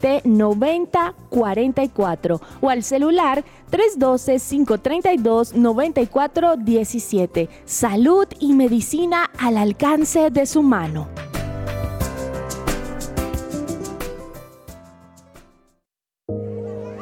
601-337-9044 o al celular 312-532-9417. Salud y medicina al alcance de su mano.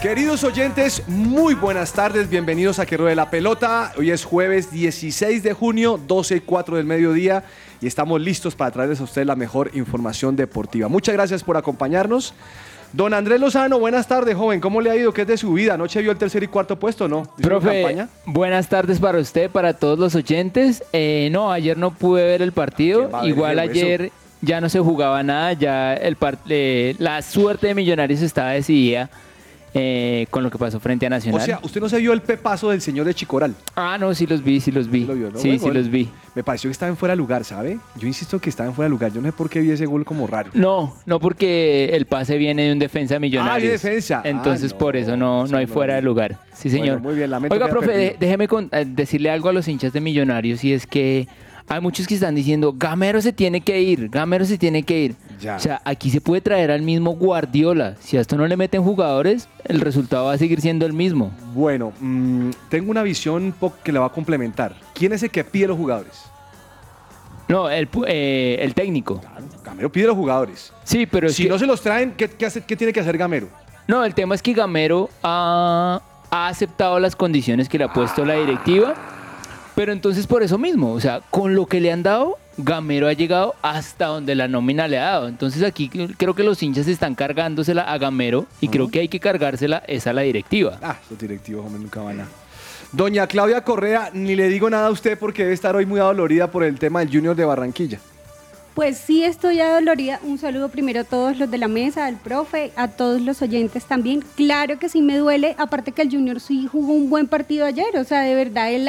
Queridos oyentes, muy buenas tardes, bienvenidos a Que Ruede la Pelota. Hoy es jueves 16 de junio, 12 y 4 del mediodía y estamos listos para traerles a ustedes la mejor información deportiva. Muchas gracias por acompañarnos. Don Andrés Lozano, buenas tardes, joven. ¿Cómo le ha ido? ¿Qué es de su vida? ¿Anoche vio el tercer y cuarto puesto, no? ¿Hizo Profe, campaña? buenas tardes para usted, para todos los oyentes. Eh, no, ayer no pude ver el partido. ¿Quién va a ver Igual eso? ayer ya no se jugaba nada, ya el eh, la suerte de Millonarios estaba decidida eh, con lo que pasó frente a O Nacional. sea, usted no se vio el pepazo del señor de Chicoral. ah, no, sí los vi, sí los vi. Lo vio, ¿no? Sí, sí los vi. Me pareció que estaba en fuera de lugar, ¿sabe? Yo insisto que estaba en fuera de lugar. Yo no sé por qué vi ese gol como raro. No, no porque el pase viene de un defensa de Millonarios. Ah, de defensa. Ah, Entonces no, por eso no, no hay fuera de lugar. Sí, Bueno, señor. muy bien, lamento Oiga, profe, déjeme con- eh, decirle algo a los hinchas de Millonarios y es que hay muchos que están diciendo, Gamero se tiene que ir, Gamero se tiene que ir. Ya. O sea, aquí se puede traer al mismo Guardiola. Si a esto no le meten jugadores, el resultado va a seguir siendo el mismo. Bueno, mm, tengo una visión que la va a complementar. ¿Quién es el que pide los jugadores? No, el, eh, el técnico. Gamero pide los jugadores. Sí, pero si que- no se los traen, ¿qué, qué hace- qué tiene que hacer Gamero? No, el tema es que Gamero ha, ha aceptado las condiciones que le ha puesto la directiva Pero entonces por eso mismo, o sea, con lo que le han dado, Gamero ha llegado hasta donde la nómina le ha dado. Entonces aquí creo que los hinchas están cargándosela a Gamero y creo que hay que cargársela es a la directiva. Ah, los directivos, hombre, nunca van a. Doña Claudia Correa, ni le digo nada a usted porque debe estar hoy muy adolorida por el tema del Junior de Barranquilla. Pues sí, estoy adolorida. Un saludo primero a todos los de la mesa, al profe, a todos los oyentes también. Claro que sí me duele, aparte que el Junior sí jugó un buen partido ayer, o sea, de verdad, él,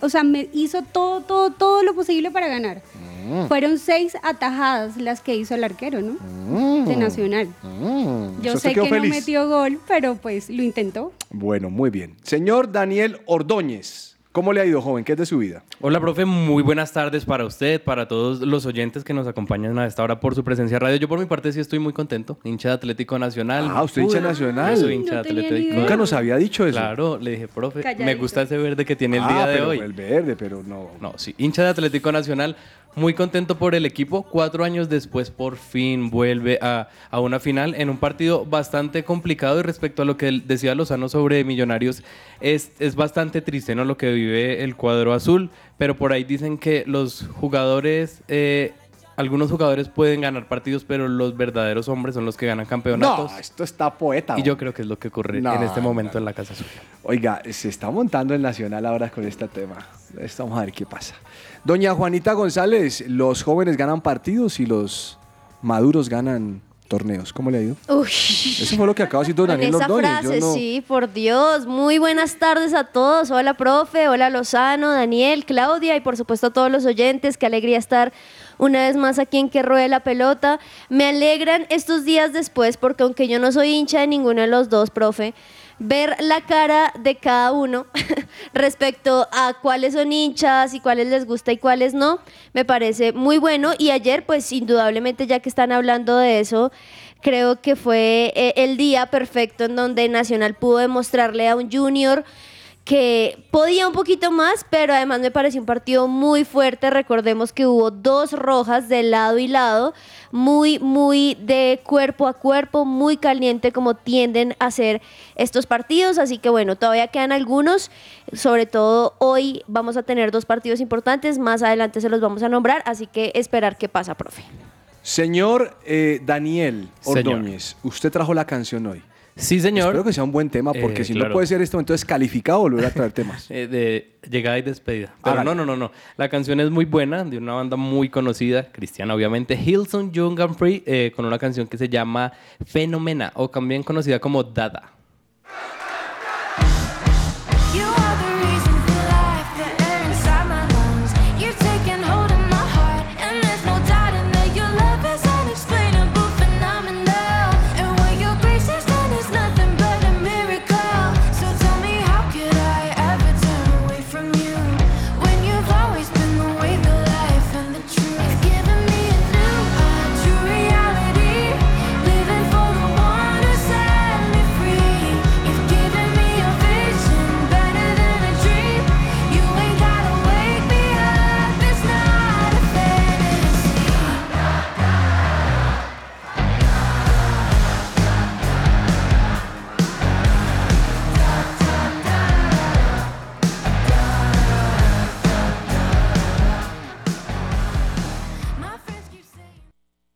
o sea, me hizo todo, todo, todo lo posible para ganar. Mm. Fueron seis atajadas las que hizo el arquero, ¿no? Mm. De Nacional. Mm. Yo sé que no metió gol, pero pues lo intentó. Bueno, muy bien. Señor Daniel Ordóñez, ¿cómo le ha ido, joven? ¿Qué es de su vida? Hola, profe, muy buenas tardes para usted, para todos los oyentes que nos acompañan a esta hora por su presencia en radio. Yo por mi parte sí estoy muy contento, hincha de Atlético Nacional. Ah, usted hincha Pude- nacional. Yo soy hincha No de Atlético. Nunca nos había dicho eso. Claro, le dije, profe, me gusta ese verde que tiene el Ah, día de pero hoy. El verde, pero no. No, sí, hincha de Atlético Nacional, muy contento por el equipo. Cuatro años después, por fin vuelve a, a una final en un partido bastante complicado. Y respecto a lo que decía Lozano sobre Millonarios, es, es bastante triste, ¿no? Lo que vive el cuadro azul. Pero por ahí dicen que los jugadores. eh, algunos jugadores pueden ganar partidos, pero los verdaderos hombres son los que ganan campeonatos. No, esto está poeta. y yo creo que es lo que ocurre No, en este momento no. en la Casa Azul. Oiga, se está montando el Nacional ahora con este tema. Esto Vamos a ver qué pasa. Doña Juanita González, los jóvenes ganan partidos y los maduros ganan torneos. ¿Cómo le ha ido? Uy. Eso fue lo que acaba de decir don Daniel esa frase, no- sí, por Dios. Muy buenas tardes a todos. Hola, profe. Hola, Lozano, Daniel, Claudia y por supuesto a todos los oyentes. Qué alegría estar una vez más aquí en Que Ruede la Pelota. Me alegran estos días después porque aunque yo no soy hincha de ninguno de los dos, profe, ver la cara de cada uno respecto a cuáles son hinchas y cuáles les gusta y cuáles no, me parece muy bueno. Y ayer, pues indudablemente, ya que están hablando de eso, creo que fue eh, el día perfecto en donde Nacional pudo demostrarle a un junior que podía un poquito más, pero además me pareció un partido muy fuerte. Recordemos que hubo dos rojas de lado y lado, muy, muy de cuerpo a cuerpo, muy caliente como tienden a ser estos partidos. Así que bueno, todavía quedan algunos. Sobre todo hoy vamos a tener dos partidos importantes, más adelante se los vamos a nombrar, así que esperar qué pasa, profe. Señor eh, Daniel Señor. Ordóñez, usted trajo la canción hoy. Sí, señor. Espero que sea un buen tema, porque Eh, si no claro. puede ser esto, entonces calificado volver a traer temas. Eh, de llegada y despedida. Pero no, no, no, no. La canción es muy buena, de una banda muy conocida, cristiana obviamente, Hillsong Young and Free, eh, con una canción que se llama Fenomena, o también conocida como Dada.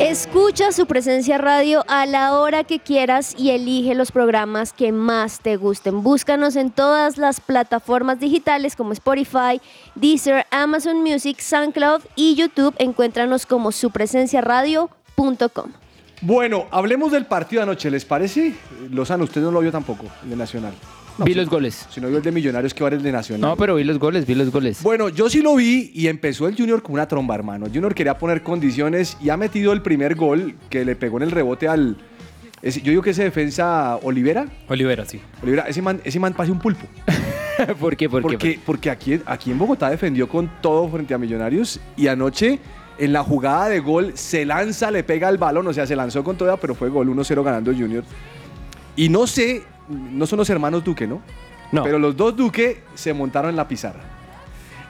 Escucha su presencia radio a la hora que quieras y elige los programas que más te gusten. Búscanos en todas las plataformas digitales como Spotify, Deezer, Amazon Music, SoundCloud y YouTube. Encuéntranos como supresenciaradio.com. Bueno, hablemos del partido anoche, ¿les parece? Lozano, usted no lo vio tampoco, de Nacional. Vi los goles. Si no vio el de Millonarios, que va el de Nacional. No, pero vi los goles, vi los goles. Bueno, yo sí lo vi y empezó el Junior con una tromba, hermano. El Junior quería poner condiciones y ha metido el primer gol que le pegó en el rebote al. ese- yo digo que ese defensa Olivera. Olivera, sí. Olivera, ese man, ese man parece un pulpo. ¿Por qué? ¿Por qué? porque, porque aquí, aquí en Bogotá defendió con todo frente a Millonarios y anoche en la jugada de gol se lanza, le pega el balón, o sea, se lanzó con toda, pero fue gol 1-0 ganando Junior. Y no sé, no son los hermanos Duque, ¿no? No. Pero los dos Duque se montaron en la pizarra.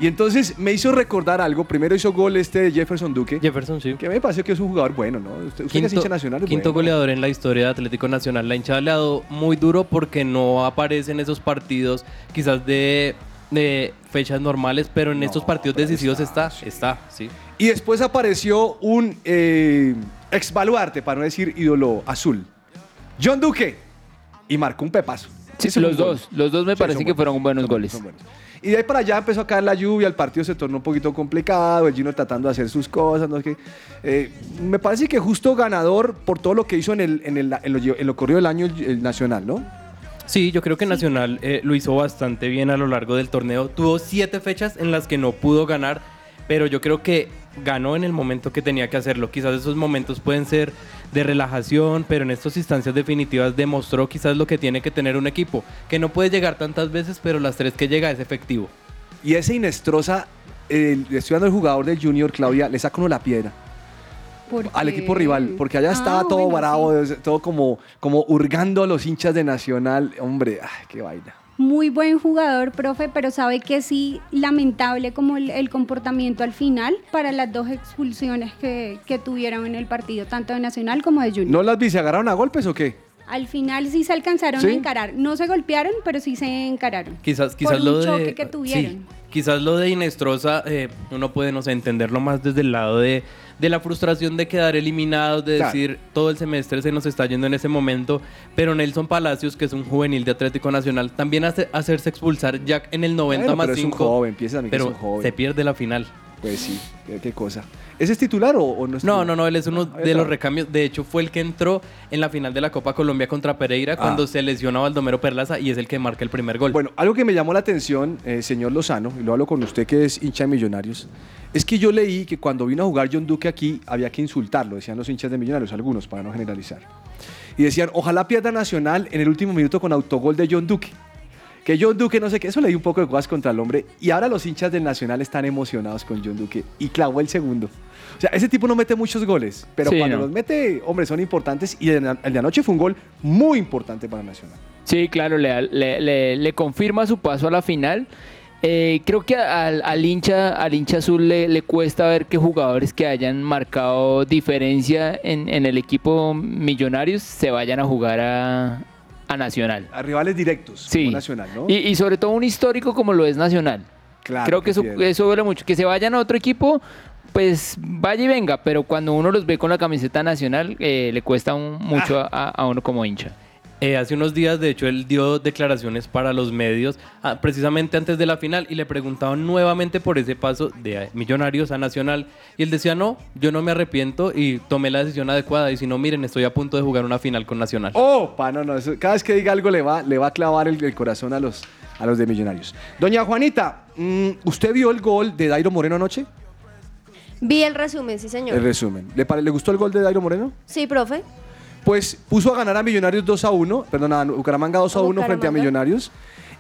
Y entonces me hizo recordar algo. Primero hizo gol este de Jefferson Duque. Jefferson, sí. Que me parece que es un jugador bueno, ¿no? Usted, es hincha nacional. es quinto bueno. goleador en la historia de Atlético Nacional. La hinchada le ha dado muy duro porque no aparece en esos partidos quizás de, de fechas normales, pero en estos partidos decisivos está, está, sí. Y después apareció un eh, ex baluarte, para no decir ídolo azul. John Duque. Y marcó un pepazo. Sí, Hizo los un gol. dos, los dos me Sí, parece que buenos, fueron buenos son goles. son buenos. Y de ahí para allá empezó a caer la lluvia, el partido se tornó un poquito complicado, el Gino tratando de hacer sus cosas, no qué. Eh, me parece que justo ganador por todo lo que hizo en, el, en, el, en, lo, en lo corrido del año el, el Nacional, ¿no? Sí, yo creo que Nacional eh, lo hizo bastante bien a lo largo del torneo. Tuvo siete fechas en las que no pudo ganar, pero yo creo que ganó en el momento que tenía que hacerlo. Quizás esos momentos pueden ser de relajación, pero en estas instancias definitivas demostró quizás lo que tiene que tener un equipo, que no puede llegar tantas veces, pero las tres que llega es efectivo. Y ese Inestrosa, eh, le estoy dando el jugador del Junior, Claudia, le saca uno la piedra. Al equipo rival, porque allá estaba Ah, todo bueno, bravo, todo como, como hurgando a los hinchas de Nacional. Hombre, ay, qué vaina. Muy buen jugador, profe, pero sabe que sí, lamentable como el, el comportamiento al final para las dos expulsiones que, que tuvieron en el partido, tanto de Nacional como de Junior. ¿No las vi? ¿Se agarraron a golpes o qué? Al final sí se alcanzaron ¿Sí? a encarar. No se golpearon, pero sí se encararon. Quizás, quizás Por un lo de choque que sí, tuvieron. quizás lo de Inestrosa eh, uno puede no sé, entenderlo más desde el lado de, de la frustración de quedar eliminados, de Claro. decir todo el semestre se nos está yendo en ese momento, pero Nelson Palacios, que es un juvenil de Atlético Nacional, también hace hacerse expulsar ya en el 90 Bueno, más pero es un 5. joven, piensa también que pero es un joven. se pierde la final. Pues sí, qué, cosa. ¿Ese es titular o, o no es No, titular? no, no, él es uno Ah, de está. los recambios. De hecho, fue el que entró en la final de la Copa Colombia contra Pereira Ah. cuando se lesiona a Baldomero Perlaza y es el que marca el primer gol. Bueno, algo que me llamó la atención, eh, señor Lozano, y lo hablo con usted que es hincha de Millonarios, es que yo leí que cuando vino a jugar John Duque aquí había que insultarlo, decían los hinchas de Millonarios, algunos, para no generalizar. Y decían, ojalá pierda Nacional en el último minuto con autogol de John Duque. Que John Duque, no sé qué, eso leí un poco de cosas contra el hombre. Y ahora los hinchas del Nacional están emocionados con John Duque. Y clavó el segundo. O sea, ese tipo no mete muchos goles, pero Sí, cuando no. los mete, hombre, son importantes. Y el de anoche fue un gol muy importante para Nacional. Sí, claro, le, le- le- le confirma su paso a la final. Eh, creo que al, al hincha, al hincha azul le, le cuesta ver que jugadores que hayan marcado diferencia en, en el equipo Millonarios se vayan a jugar a, a Nacional. A rivales directos, Sí. como Nacional, ¿no? Y, y sobre todo un histórico como lo es Nacional. Claro Creo que, que eso, sí. eso duele mucho. Que se vayan a otro equipo, pues vaya y venga, pero cuando uno los ve con la camiseta nacional, eh, le cuesta un- mucho Ah. a, a uno como hincha. Eh, hace unos días, de hecho, él dio declaraciones para los medios, ah, precisamente antes de la final, y le preguntaban nuevamente por ese paso de Millonarios a Nacional. Y él decía, no, yo no me arrepiento y tomé la decisión adecuada. Y si no, miren, estoy a punto de jugar una final con Nacional. Oh, pa, no, no. eso- cada vez que diga algo le va, le va a clavar el, el corazón a los, a los de Millonarios. Doña Juanita, mm, ¿usted vio el gol de Dairo Moreno anoche? Vi el resumen, sí, señor. El resumen. ¿Le, ¿Le gustó el gol de Dairo Moreno? Sí, profe. Pues puso a ganar a Millonarios 2 a 1, perdón, a Bucaramanga 2 a A 1 frente a. Millonarios.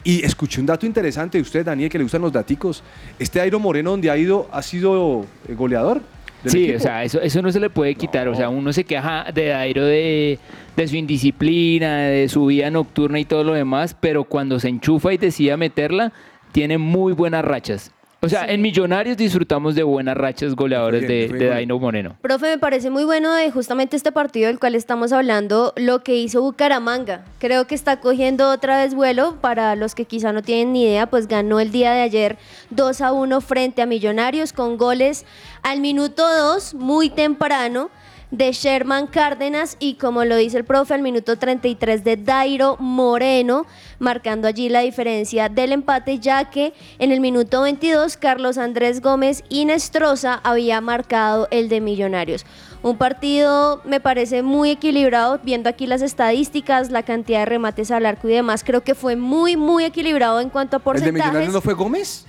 Y escuché un dato interesante de usted, Daniel, que le gustan los daticos. Este Dairo Moreno, donde ha ido, ha sido eh, goleador. Sí, equipo. o sea, eso, eso no se le puede quitar. O sea, uno se queja de Dairo de, de su indisciplina, de su vida nocturna y todo lo demás, pero cuando se enchufa y decide meterla, tiene muy buenas rachas. O sea, en Millonarios disfrutamos de buenas rachas bien, de. Dairo Moreno. Profe, me parece muy bueno de justamente este partido del cual estamos hablando, lo que hizo Bucaramanga. Creo que está cogiendo otra vez vuelo. Para los que quizá no tienen ni idea, pues ganó el día de ayer 2 a 1 frente a Millonarios con goles al minuto 2, muy temprano, de Sherman Cárdenas y como lo dice el profe, al minuto 33 de Dairo Moreno, marcando allí la diferencia del empate, ya que en el minuto 22 Carlos Andrés Gómez Inestrosa había marcado el de Millonarios. Un partido me parece muy equilibrado, viendo aquí las estadísticas, la cantidad de remates al arco y demás, creo que fue muy, muy equilibrado en cuanto a ¿El de porcentajes. Millonarios no fue Gómez?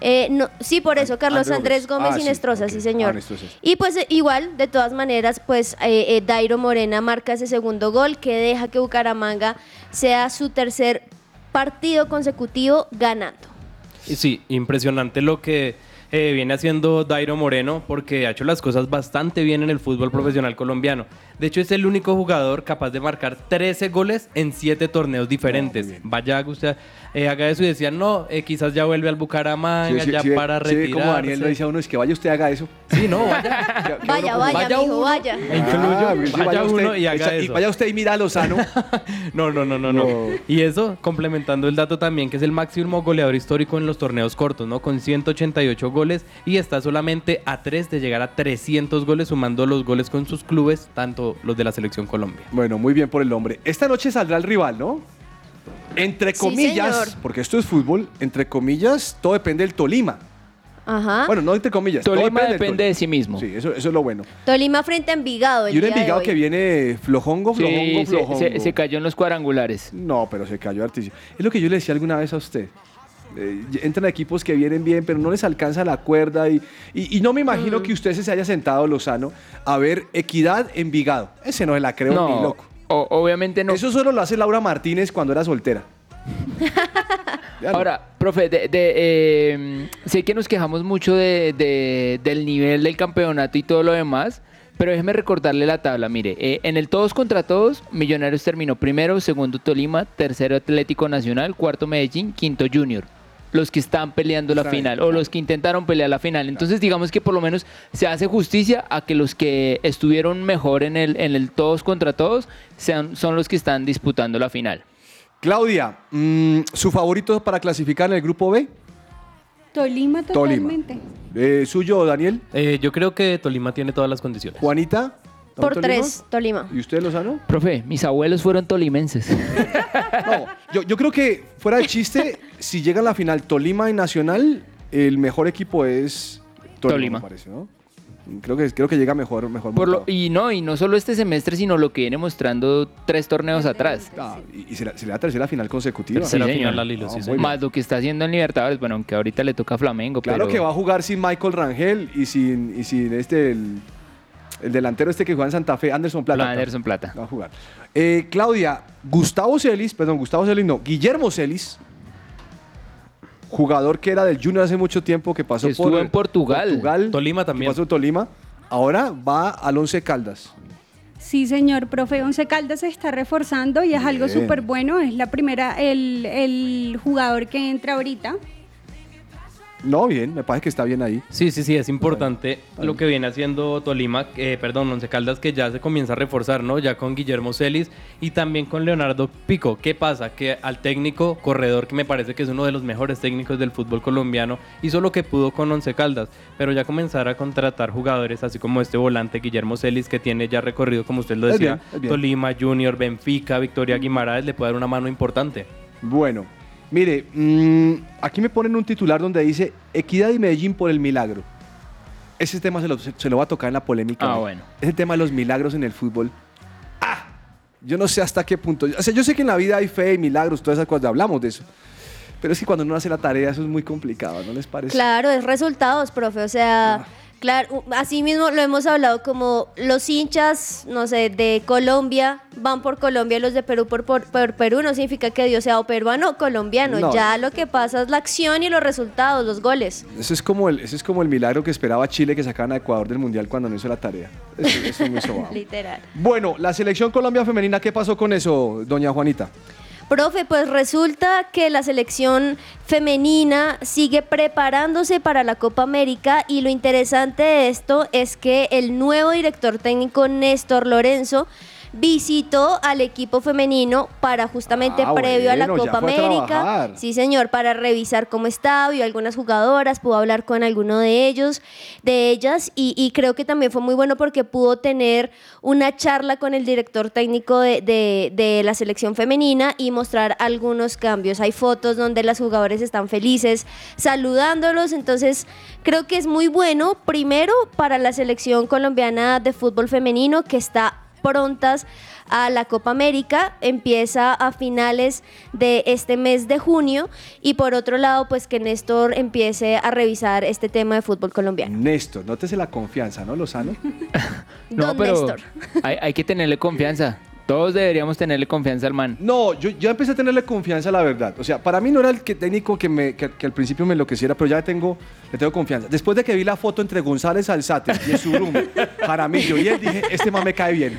Eh, no, sí, por eso, Carlos Andrés Andrés Gómez. Ah, sí, Inestrosa, sí, Ah, señor. Inestrosa. Y pues eh, igual, de todas maneras, pues eh, eh, Dairo Morena marca ese segundo gol que deja que Bucaramanga sea su tercer partido consecutivo ganando. Sí, impresionante lo que eh, viene haciendo Dairo Moreno porque ha hecho las cosas bastante bien en el fútbol profesional colombiano. De hecho, es el único jugador capaz de marcar 13 goles en 7 torneos diferentes. Vaya, usted eh, haga eso y decían, no, eh, quizás ya vuelve al Bucaramanga, Sí, sí, ya sí, para sí, retirarse. como Daniel le dice a uno, es que vaya usted haga eso. Sí, no, vaya. Vaya, vaya, mijo, vaya. Ah, sí, vaya uno y haga eso. vaya usted y mira a Lozano. No, no, no, no, no. Y eso, complementando el dato también, que es el máximo goleador histórico en los torneos cortos, ¿no? Con 188 goles y está solamente a 3 de llegar a 300 goles, sumando los goles con sus clubes, tanto los de la selección Colombia. Bueno, muy bien por el hombre. Esta noche saldrá el rival, ¿no? Entre comillas, porque esto es fútbol, entre comillas, todo depende del Tolima. Ajá. Bueno, no entre comillas. Tolima depende de sí mismo. Sí, eso, eso es lo bueno. Tolima frente a Envigado. el Y un día de Envigado hoy. que viene flojongo, Sí, flojongo, se- flojongo. se, se cayó en los cuadrangulares. No, pero se cayó artísimo. Es lo que yo le decía alguna vez a usted. Eh, entran equipos que vienen bien, pero no les alcanza la cuerda. Y, y- y no me imagino que usted se haya sentado, Lozano, a ver Equidad Envigado. Ese no se la creo No, ni loco. obviamente no. Eso solo lo hace Laura Martínez cuando era soltera. No. Ahora, profe, de- de, eh, sé que nos quejamos mucho de- de- del nivel del campeonato y todo lo demás, pero déjeme recordarle la tabla. Mire, eh, en el todos contra todos, Millonarios terminó primero, segundo Tolima, tercero Atlético Nacional, cuarto Medellín, quinto Junior. Los que están peleando la final o los que intentaron pelear la final. Entonces, digamos que por lo menos se hace justicia a que los que estuvieron mejor en el, en el todos contra todos sean, son los que están disputando la final. Claudia, mm, ¿su favorito para clasificar en el grupo B? Tolima Tolima. totalmente. Eh, ¿Suyo, Daniel? Eh, yo creo que Tolima tiene todas las condiciones. ¿Juanita? Por ¿Tolima? tres, Tolima. ¿Y usted, Lozano? Profe, mis abuelos fueron tolimenses. No, yo, yo creo que fuera de chiste, si llega a la final Tolima y Nacional, el mejor equipo es Tolima, Tolima. me parece, ¿no? Creo que, creo que llega mejor, mejor Por lo, y no, y no solo este semestre, sino lo que viene mostrando tres torneos atrás. Ah, y, y será, será la tercera final consecutiva. Sí, señor. No, muy bien. Más lo que está haciendo en Libertadores, bueno, aunque ahorita le toca a Flamengo. Claro pero que va a jugar sin Michael Rangel y sin, y sin este, el, el delantero este que juega en Santa Fe, Anderson Plata. Anderson Plata. Va a jugar. Eh, Claudia, Gustavo Celis, perdón, Gustavo Celis no, Guillermo Celis, jugador que era del Junior hace mucho tiempo, que pasó estuvo por en Portugal. Portugal, Tolima que también. pasó en Tolima, ahora va al Once Caldas. Sí, señor, profe. Once Caldas se está reforzando y es algo súper bueno. Es la primera, el, el jugador que entra ahorita. No, bien, me parece que está bien ahí. Sí, sí, sí, es importante lo que viene haciendo Tolima, eh, perdón, Once Caldas, que ya se comienza a reforzar, ¿no? Ya con Guillermo Celis y también con Leonardo Pico. ¿Qué pasa? Que al técnico corredor, que me parece que es uno de los mejores técnicos del fútbol colombiano, hizo lo que pudo con Once Caldas, pero ya comenzar a contratar jugadores, así como este volante Guillermo Celis, que tiene ya recorrido, como usted lo Es decía, bien, es bien. Tolima, Junior, Benfica, Victoria Guimaraes, le puede dar una mano importante. Bueno, mire, mm, aquí me ponen un titular donde dice Equidad y Medellín por el milagro. Ese tema se lo, se- se lo va a tocar en la polémica. Ah, ¿no? bueno. Ese tema de los milagros en el fútbol. Ah, yo no sé hasta qué punto. O sea, yo sé que en la vida hay fe y milagros, todas esas cosas, hablamos de eso. Pero es que cuando uno hace la tarea, eso es muy complicado, ¿no les parece? Claro, es resultados, profe. O sea, claro, así mismo lo hemos hablado como los hinchas, no sé, de Colombia van por Colombia, los de Perú por, por, por Perú, no significa que Dios sea o peruano o colombiano. No. Ya lo que pasa es la acción y los resultados, los goles. Eso es, como el, ese es como el milagro que esperaba Chile que sacaran a Ecuador del Mundial cuando no hizo la tarea. Eso, eso es muy sobado. Literal. Bueno, la selección Colombia femenina, ¿qué pasó con eso, doña Juanita? Profe, pues resulta que la selección femenina sigue preparándose para la Copa América y lo interesante de esto es que el nuevo director técnico Néstor Lorenzo visitó al equipo femenino para justamente Ah, previo a la Copa América. Sí, señor, para revisar cómo estaba, vio algunas jugadoras, pudo hablar con alguno de ellos, de ellas, y, y creo que también fue muy bueno porque pudo tener una charla con el director técnico de, de- de la selección femenina y mostrar algunos cambios. Hay fotos donde las jugadoras están felices, saludándolos, entonces creo que es muy bueno, primero, para la selección colombiana de fútbol femenino que está prontas a la Copa América, empieza a finales de este mes de junio y por otro lado pues que Néstor empiece a revisar este tema de fútbol colombiano. Néstor, nótese la confianza, ¿no, Lozano? No, Don pero Néstor. hay, hay que tenerle confianza. Todos deberíamos tenerle confianza al man. No, yo, yo empecé a tenerle confianza, la verdad. O sea, para mí no era el técnico que, me, que al principio me enloqueciera, pero ya tengo, le tengo confianza. Después de que vi la foto entre González Alzate y Surum, Jaramillo y él, dije, este man me cae bien.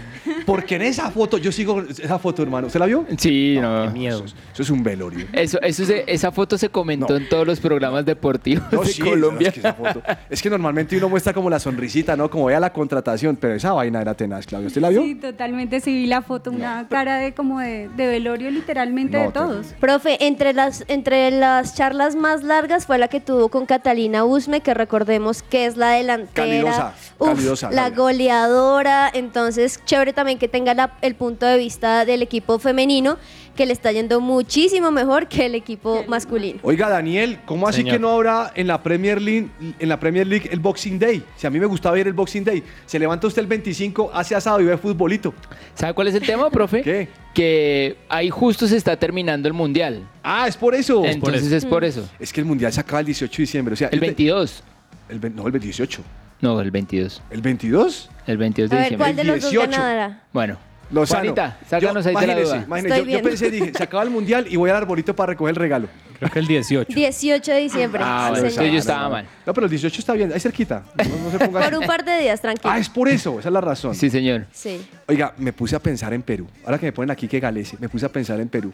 Porque en esa foto, yo sigo esa foto, hermano. ¿Usted la vio? Sí, no. miedo. Eso, eso es un velorio. Eso, eso se- esa foto se comentó en todos los programas deportivos No, de sí, Colombia. Es que, esa foto- es que normalmente uno muestra como la sonrisita, ¿no? Como vea la contratación, pero esa vaina era tenaz, Claudio. ¿Usted la vio? Sí, totalmente. Sí, vi la foto, una cara de como de, de velorio literalmente No, de todos. Profe, entre las, entre las charlas más largas fue la que tuvo con Catalina Usme, que recordemos que es la delantera, Calidosa, uf, calidosa, la goleadora. Entonces, chévere también que tenga la- el punto de vista del equipo femenino, que le está yendo muchísimo mejor que el equipo masculino. Oiga, Daniel, ¿cómo así Señor. que no habrá en la Premier League, en la Premier League el Boxing Day? Si a mí me gustaba ir el Boxing Day, se levanta usted el 25, hace asado y ve futbolito. ¿Sabe cuál es el tema, profe? ¿Qué? Que ahí justo se está terminando el mundial. Ah, es por eso. Entonces es por eso. Es que el mundial se acaba el 18 de diciembre. O sea, El yo te- 22. el no, el 18. No, el 22. ¿El 22? El 22 A de ver, ¿cuál de diciembre. los dos 18. ganará? Bueno. Lozano. Juanita, sácanos Yo- ahí de la imagínese, duda. imagínese, Estoy yo, yo pensé, dije, se acaba el mundial y voy al arbolito para recoger el regalo. Creo que el 18. 18 de diciembre. Ah, sí, bueno, señor. entonces yo estaba mal. No, pero el 18 está bien, ahí cerquita. No, no se ponga Por un par de días, tranquilo. Ah, es por eso, esa es la razón. Sí, señor. Sí. Oiga, me puse a pensar en Perú. Ahora que me ponen aquí que Galese, me puse a pensar en Perú.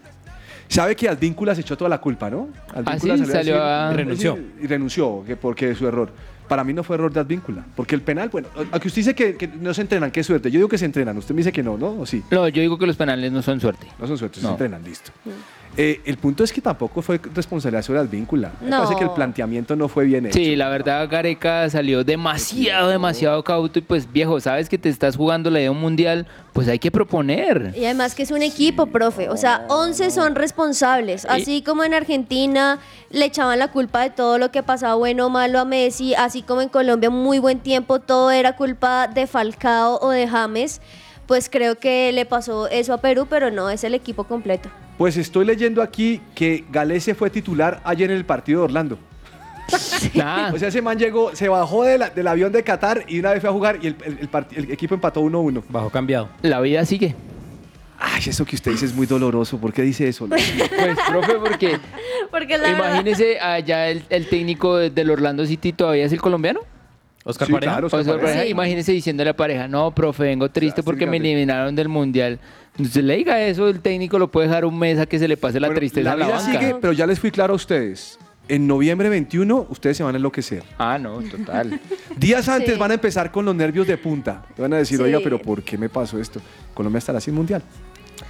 ¿Sabe que Advíncula se echó toda la culpa, no? Advíncula sí, salió a- decir- Renunció. Y renunció, que porque es su error. Para mí no fue error de Advíncula. Porque el penal, bueno, aunque usted dice que, que no se entrenan, qué suerte. Yo digo que se entrenan. Usted me dice que no, ¿no? ¿O sí? No, yo digo que los penales no son suerte. No son suertes, se entrenan, listo. Eh, el punto es que tampoco fue responsabilidad sobre Advíncula. Me No. parece que el planteamiento no fue bien hecho. Sí, la verdad, Gareca salió demasiado, demasiado cauto y pues viejo, sabes que te estás jugando la idea de un mundial, pues hay que proponer. Y además que es un equipo, profe. O sea, 11 son responsables. Así como en Argentina le echaban la culpa de todo lo que pasaba bueno o malo a Messi, así como en Colombia muy buen tiempo todo era culpa de Falcao o de James, pues creo que le pasó eso a Perú, pero no, es el equipo completo. Pues estoy leyendo aquí que Galese fue titular ayer en el partido de Orlando. Ah, O sea, ese man llegó, se bajó de la- del avión de Qatar y una vez fue a jugar y el, el- el part- el equipo empató 1-1. Bajo cambiado. la vida sigue. Ay, eso que usted dice es muy doloroso. ¿Por qué dice eso? Pues, profe, porque Porque la imagínese allá el, el técnico de- del Orlando City todavía es el colombiano. Oscar Sí, Pareja. claro, Oscar Oscar Pareja. Pareja, Sí. imagínese diciéndole a la pareja, no, profe, vengo triste porque me eliminaron del mundial. Entonces le diga eso, el técnico lo puede dejar un mes a que se le pase la Bueno, tristeza a la vida banca. sigue, pero ya les fui claro a ustedes. En noviembre 21, ustedes se van a enloquecer. Ah, no, total. Días antes Sí. van a empezar con los nervios de punta. Van a decir, Sí. oiga, pero ¿por qué me pasó esto? Colombia estará sin mundial.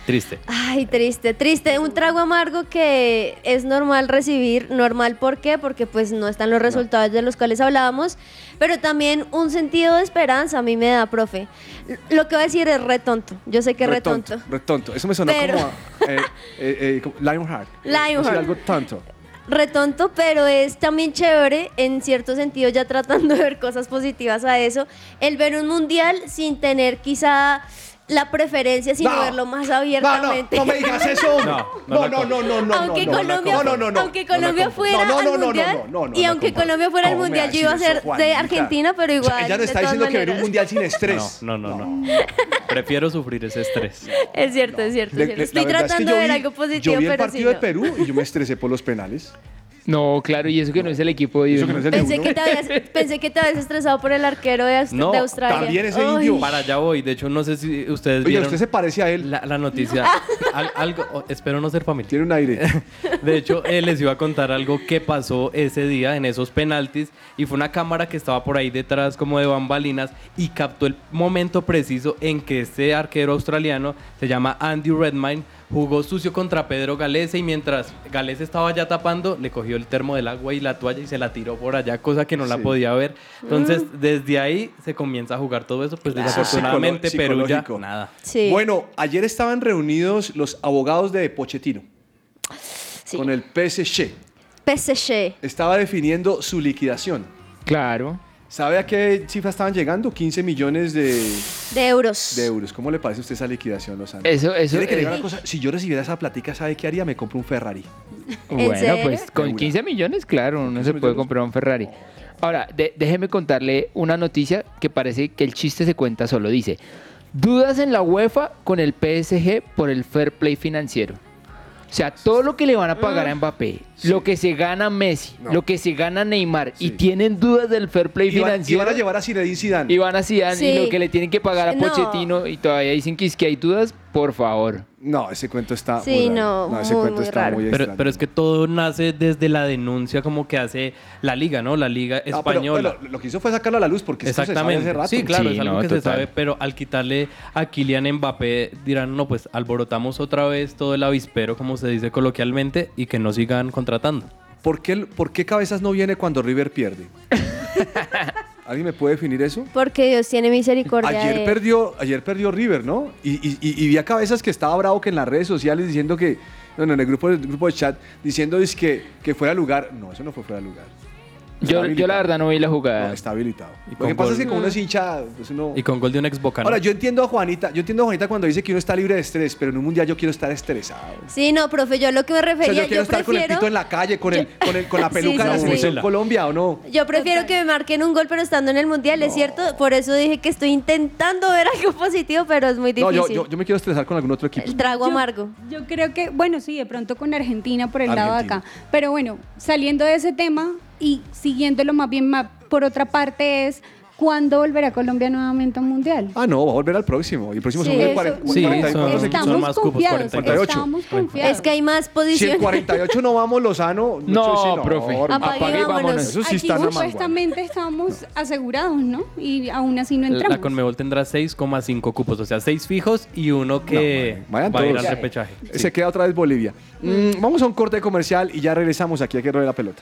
Triste. Ay, triste, triste. Un trago amargo que es normal recibir. Normal, ¿por qué? Porque pues no están los resultados de los cuales hablábamos. Pero también un sentido de esperanza a mí me da, profe. Lo que voy a decir es retonto. Yo sé que es retonto. Retonto. Eso me Pero- como, a, eh, eh, eh, como Lionheart. Lionheart. Algo tonto. Retonto, pero es también chévere, en cierto sentido, ya tratando de ver cosas positivas a eso, el ver un mundial sin tener quizá la preferencia, sino No. verlo más No, no, abiertamente. no me digas eso. No, No, no no, no, no, no. aunque Colombia, no, no, no, no. aunque Colombia fuera No, no, al no, no, mundial no, no, no, y aunque. Colombia fuera al ¿Cómo me mundial, yo iba a ser eso, de? Argentina, pero O igual. sea, ella no está diciendo que ver un mundial sin estrés. No, no, no, no. Prefiero sufrir ese estrés. Es cierto, es cierto. Le- es cierto. le- Estoy es que tratando de ver vi- algo positivo, Yo vi el pero partido de. Perú y yo me estresé por los penales. No, claro, y eso que no es el equipo de Eso que no es el Pensé uno. que, te habías, pensé que te habías estresado por el arquero de, Aust- No, de Australia. también ese Ay. indio. Para allá voy. De hecho, no sé si ustedes Oye, vieron usted se parece a él. la, la noticia. Al- algo, oh, espero no ser familiar. Tiene un aire. De hecho, eh, les iba a contar algo que pasó ese día en esos penaltis y fue una cámara que estaba por ahí detrás como de bambalinas y captó el momento preciso en que este arquero australiano, se llama Andy Redmayne, jugó sucio contra Pedro Galese y mientras Galese estaba ya tapando, le cogió el termo del agua y la toalla y se la tiró por allá, cosa que no la podía ver. Entonces, desde ahí se comienza a jugar todo eso, pues Claro. desafortunadamente Perú ya nada. Sí. Bueno, ayer estaban reunidos los abogados de Pochettino Sí. con el PSG. PSG. Estaba definiendo su liquidación. Claro. ¿Sabe a qué cifra estaban llegando? 15 millones de, De euros. de euros. ¿Cómo le parece a usted esa liquidación, Lozano? Eso, eso. Que eh, diga una cosa, si yo recibiera esa platica, ¿sabe qué haría? Me compro un Ferrari. Bueno, serio? pues con Segura. 15 millones, claro, uno 15 se puede comprar un Ferrari. Ahora, de- déjeme contarle una noticia que parece que el chiste se cuenta solo. Dice, dudas en la UEFA con el PSG por el fair play financiero. O sea, todo lo que le van a pagar a Mbappé, lo que se gana Messi, No. lo que se gana Neymar, y tienen dudas del fair play Y van, y financiero. van a llevar a Zinedine Zidane. Y van a Zidane, y lo que le tienen que pagar a No. Pochettino, y todavía dicen que es que hay dudas, por favor. No, ese cuento está Sí, muy no, ese muy, cuento muy está raro. muy Pero, extraño. pero es que todo nace desde la denuncia como que hace la liga, ¿no? La liga pero, española. lo que hizo fue sacarlo a la luz porque esto se sabe Exactamente. hace rato. Sí, claro, Sí, es algo no, que se sabe, pero al quitarle a Kylian Mbappé dirán, no, pues alborotamos otra vez todo el avispero, como se dice coloquialmente, y que no sigan contratando. ¿Por qué, el- ¿Por qué Cabezas no viene cuando River pierde? ¿Alguien me puede definir eso? Porque Dios tiene misericordia Ayer perdió, ayer perdió River, ¿no? Y, y- y- y vi a Cabezas que estaba bravo que en las redes sociales diciendo que, bueno, en el grupo, el grupo de chat, diciendo que, que fuera lugar. No, eso no fue fuera lugar. Yo, yo la verdad no vi la jugada. No, está habilitado. Lo con que pasa es que como uno es hincha, pues uno... Y con gol de un ex bocano. Ahora, yo entiendo a Juanita, yo entiendo a Juanita cuando dice que uno está libre de estrés, pero en un mundial yo quiero estar estresado. Sí, no, profe, yo lo que me O sea, refería, yo quiero yo, estar con el prefiero, pito en la calle, con, el, con, el, con la Sí, peluca de la sí, sí. selección Colombia, ¿o no? yo prefiero que me marquen un gol pero estando en el mundial, es cierto, por eso dije que estoy intentando ver algo positivo, pero es muy No, difícil. yo, yo, yo me quiero estresar con algún otro equipo. El trago amargo. Yo creo que, bueno, sí, de pronto con Argentina por el lado de acá. Pero bueno, saliendo de ese tema y siguiéndolo más bien por otra parte es, ¿cuándo volverá Colombia nuevamente a un mundial? Ah, no, va a volver al próximo. Y el próximo Sí, son eso- 40, Sí, 40 son- ¿cuántos son equipos? Estamos más cupos, confiados, 48. estamos confiados. Es que hay más Si en posiciones. 48 no vamos Lozano, No, sí, profe. hermano. Apague y Apague y vámonos. vámonos. Eso sí Aquí supuestamente estamos asegurados, ¿no? Y aún así no La entramos. Conmebol tendrá 6,5 cupos, o sea, 6 fijos y uno que No, vayan va a ir al repechaje. Se queda otra vez Bolivia. Mm, vamos a un corte comercial y ya regresamos aquí a que de la pelota.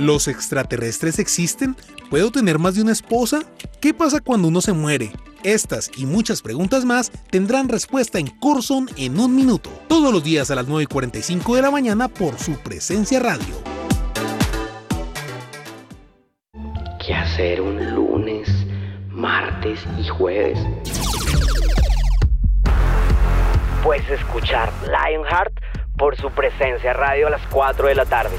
¿Los extraterrestres existen? ¿Puedo tener más de una esposa? ¿Qué pasa cuando uno se muere? Estas y muchas preguntas más tendrán respuesta en Corson en un minuto, todos los días a las 9 y 45 de la mañana por su presencia radio. ¿Qué hacer un lunes, martes y jueves? Pues escuchar Lionheart por su presencia radio a las 4 de la tarde.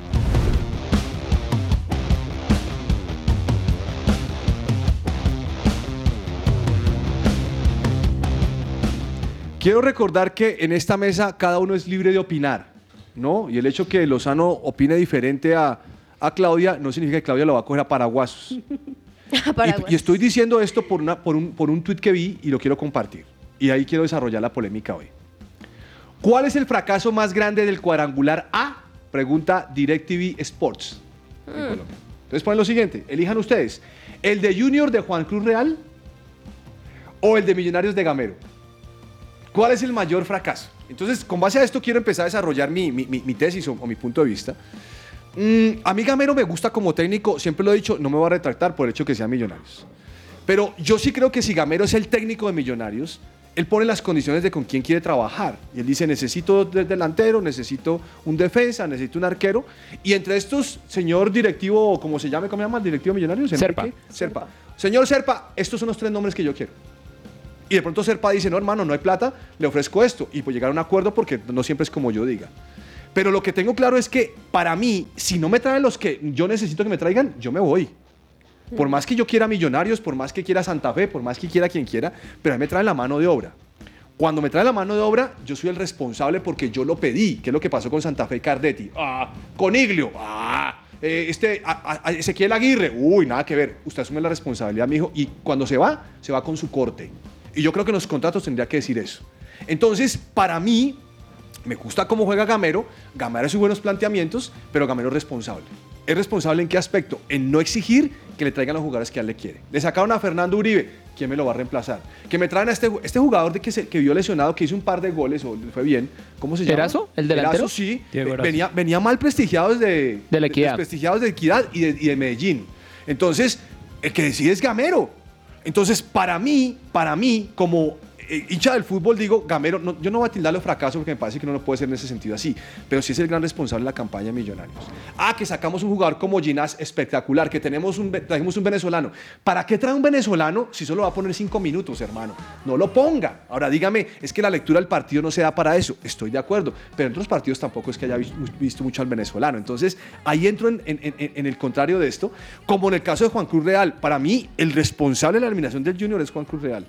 Quiero recordar que en esta mesa cada uno es libre de opinar, ¿no? Y el hecho que Lozano opine diferente a, a Claudia no significa que Claudia lo va a coger a paraguasos. Y, y estoy diciendo esto por, una, por, un, por un tuit que vi y lo quiero compartir. Y ahí quiero desarrollar la polémica hoy. ¿Cuál es el fracaso más grande del cuadrangular A? Pregunta DirecTV Sports. en Colombia. Entonces ponen lo siguiente, elijan ustedes, ¿el de Junior de Juan Cruz Real o el de Millonarios de Gamero? ¿Cuál es el mayor fracaso? Entonces, con base a esto quiero empezar a desarrollar mi, mi- mi- mi tesis o, o mi punto de vista. Mm, a mí Gamero me gusta como técnico, siempre lo he dicho, no me voy a retractar por el hecho que sea Millonarios. Pero yo sí creo que si Gamero es el técnico de Millonarios, él pone las condiciones de con quién quiere trabajar. Y él dice, necesito de- delantero, necesito un defensa, necesito un arquero. Y entre estos, señor directivo, ¿cómo se llame? ¿Cómo se llama el directivo Millonarios? Serpa. Serpa. Señor Serpa, estos son los tres nombres que yo quiero. Y de pronto Serpa dice, no hermano, no hay plata, le ofrezco esto. Y pues llegar a un acuerdo porque no siempre es como yo diga. Pero lo que tengo claro es que para mí, si no me traen los que yo necesito que me traigan, yo me voy. Por más que yo quiera Millonarios, por más que quiera Santa Fe, por más que quiera quien quiera, pero a mí me traen la mano de obra. Cuando me traen la mano de obra, yo soy el responsable porque yo lo pedí. ¿Qué es lo que pasó con Santa Fe Cardetti? Ah, con Iglio. Ah, eh, este, a- Ezequiel Aguirre. Uy, nada que ver. Usted asume la responsabilidad, mijo. Y cuando se va, se va con su corte. Y yo creo que en los contratos tendría que decir eso. Entonces, para mí, me gusta cómo juega Gamero. Gamero hace buenos planteamientos, pero Gamero es responsable. ¿Es responsable en qué aspecto? En no exigir que le traigan los jugadores que a él le quiere. Le sacaron a Fernando Uribe. ¿Quién me lo va a reemplazar? Que me traen a este, este jugador de que, se, que vio lesionado, que hizo un par de goles, o le fue bien. ¿Cómo se llama? ¿Erazo? ¿El delantero? Erazo, sí. Venía, venía mal prestigiado desde, De la Equidad. desprestigiados de Equidad y de, y de Medellín. Entonces, el que decide es Gamero. Entonces, para mí, para mí, como hincha del fútbol, digo, Gamero, no- yo no voy a tildarle fracaso porque me parece que no lo puede ser en ese sentido así, pero sí es el gran responsable de la campaña Millonarios. Ah, que sacamos un jugador como Ginás espectacular, que tenemos un, trajimos un venezolano. ¿Para qué trae un venezolano si solo va a poner cinco minutos, hermano? No lo ponga. Ahora dígame, es que la lectura del partido no se da para eso. Estoy de acuerdo, pero en otros partidos tampoco es que haya vis- visto mucho al venezolano. Entonces, ahí entro en, en- en- en el contrario de esto, como en el caso de Juan Cruz Real. Para mí, el responsable de la eliminación del Junior es Juan Cruz Real.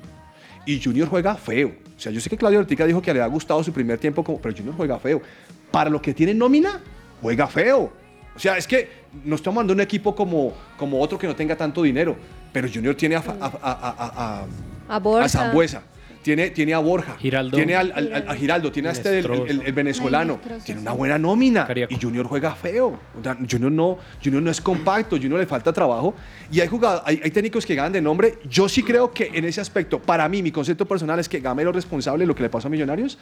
Y Junior juega feo. O sea, yo sé que Claudio Ortica dijo que le ha gustado su primer tiempo, como, pero Junior juega feo. Para lo que tiene nómina, juega feo. O sea, es que no estamos mandando un equipo como, como otro que no tenga tanto dinero. Pero Junior tiene a, a, a- a- a- Zambuesa. Tiene, tiene a Borja, Giraldo. tiene al, al- al- a Giraldo, tiene a este, el, el- el venezolano, tiene una buena nómina y Junior juega feo. O sea, Junior, no, Junior no es compacto, Junior le falta trabajo y hay, jugado- hay, hay técnicos que ganan de nombre. Yo sí creo que en ese aspecto, para mí, mi concepto personal es que Gamero es responsable de lo que le pasó a Millonarios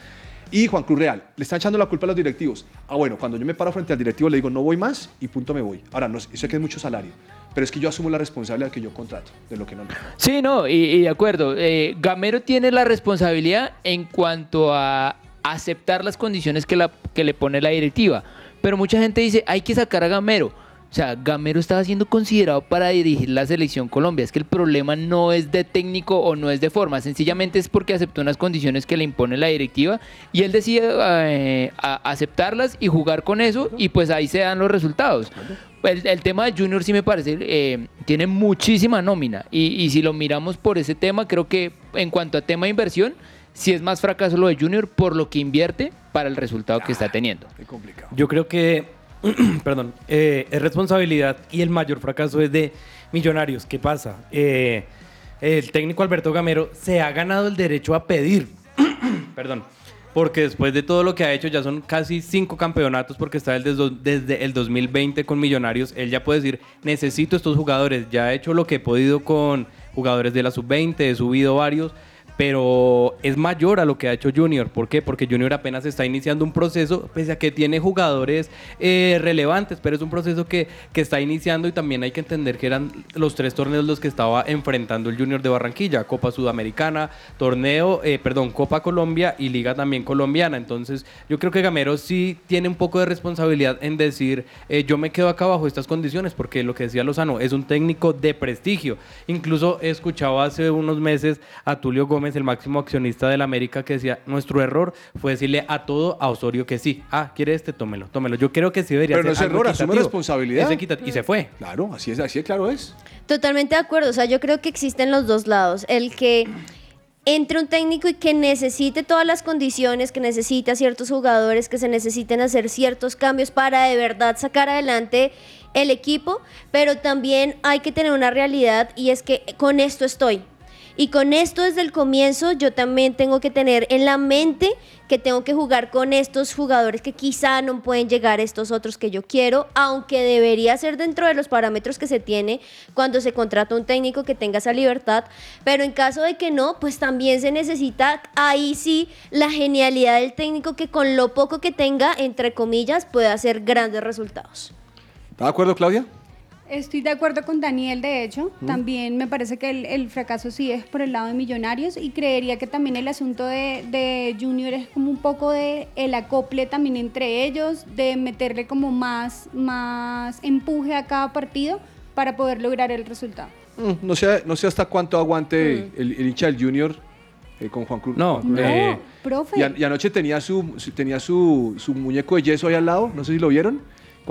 y Juan Cruz Real. Le están echando la culpa a los directivos. Ah, bueno, cuando yo me paro frente al directivo le digo no voy más y punto me voy. Ahora, no, sé que es mucho salario, pero es que yo asumo la responsabilidad que yo contrato, de lo que no. Sí, no, y, y de acuerdo. eh, Gamero tiene la responsabilidad en cuanto a aceptar las condiciones que, la, que le pone la directiva. Pero mucha gente dice, hay que sacar a Gamero. O sea, Gamero estaba siendo considerado para dirigir la selección Colombia. Es que el problema no es de técnico o no es de forma. Sencillamente es porque aceptó unas condiciones que le impone la directiva y él decide eh, aceptarlas y jugar con eso y pues ahí se dan los resultados. El, el tema de Junior sí me parece, eh, tiene muchísima nómina y, y si lo miramos por ese tema, creo que en cuanto a tema de inversión, sí es más fracaso lo de Junior por lo que invierte para el resultado que está teniendo. Yo creo que, perdón, eh, es responsabilidad y el mayor fracaso es de Millonarios. ¿Qué pasa? Eh, el técnico Alberto Gamero se ha ganado el derecho a pedir, perdón, porque después de todo lo que ha hecho, ya son casi cinco campeonatos, porque está desde, desde el 2020 con Millonarios, él ya puede decir, necesito estos jugadores, ya he hecho lo que he podido con jugadores de la sub-20, he subido varios, pero es mayor a lo que ha hecho Junior. ¿Por qué? Porque Junior apenas está iniciando un proceso, pese a que tiene jugadores eh, relevantes, pero es un proceso que, que está iniciando y también hay que entender que eran los tres torneos los que estaba enfrentando el Junior de Barranquilla, Copa Sudamericana, torneo, eh, perdón, Copa Colombia y Liga también colombiana. Entonces yo creo que Gamero sí tiene un poco de responsabilidad en decir, eh, yo me quedo acá bajo estas condiciones, porque lo que decía Lozano, es un técnico de prestigio. Incluso he escuchado hace unos meses a Tulio Gómez, el máximo accionista del América, que decía, nuestro error fue decirle a todo a Osorio que sí. Ah, quiere este, tómelo, tómelo. Yo creo que sí debería Pero no ser es algo error, asume responsabilidad. Es. Y se fue. Claro, así es, así de claro es. Totalmente de acuerdo. O sea, yo creo que existen los dos lados. El que entre un técnico y que necesite todas las condiciones, que necesita ciertos jugadores, que se necesiten hacer ciertos cambios para de verdad sacar adelante el equipo, pero también hay que tener una realidad y es que con esto estoy. Y con esto desde el comienzo yo también tengo que tener en la mente que tengo que jugar con estos jugadores que quizá no pueden llegar a estos otros que yo quiero, aunque debería ser dentro de los parámetros que se tiene cuando se contrata un técnico que tenga esa libertad, pero en caso de que no, pues también se necesita ahí sí la genialidad del técnico que con lo poco que tenga, entre comillas, puede hacer grandes resultados. ¿Está de acuerdo, Claudia? Estoy de acuerdo con Daniel, de hecho. Mm. También me parece que el, el fracaso sí es por el lado de Millonarios y creería que también el asunto de, de Junior es como un poco de el acople también entre ellos, de meterle como más, más empuje a cada partido para poder lograr el resultado. Mm, no, sé, no sé hasta cuánto aguante Mm. el, el hincha del Junior eh, con Juan Cruz. No, Juan Cruz. eh, profe. Y, a- y anoche tenía su, su- tenía su, su muñeco de yeso ahí al lado, no sé si lo vieron.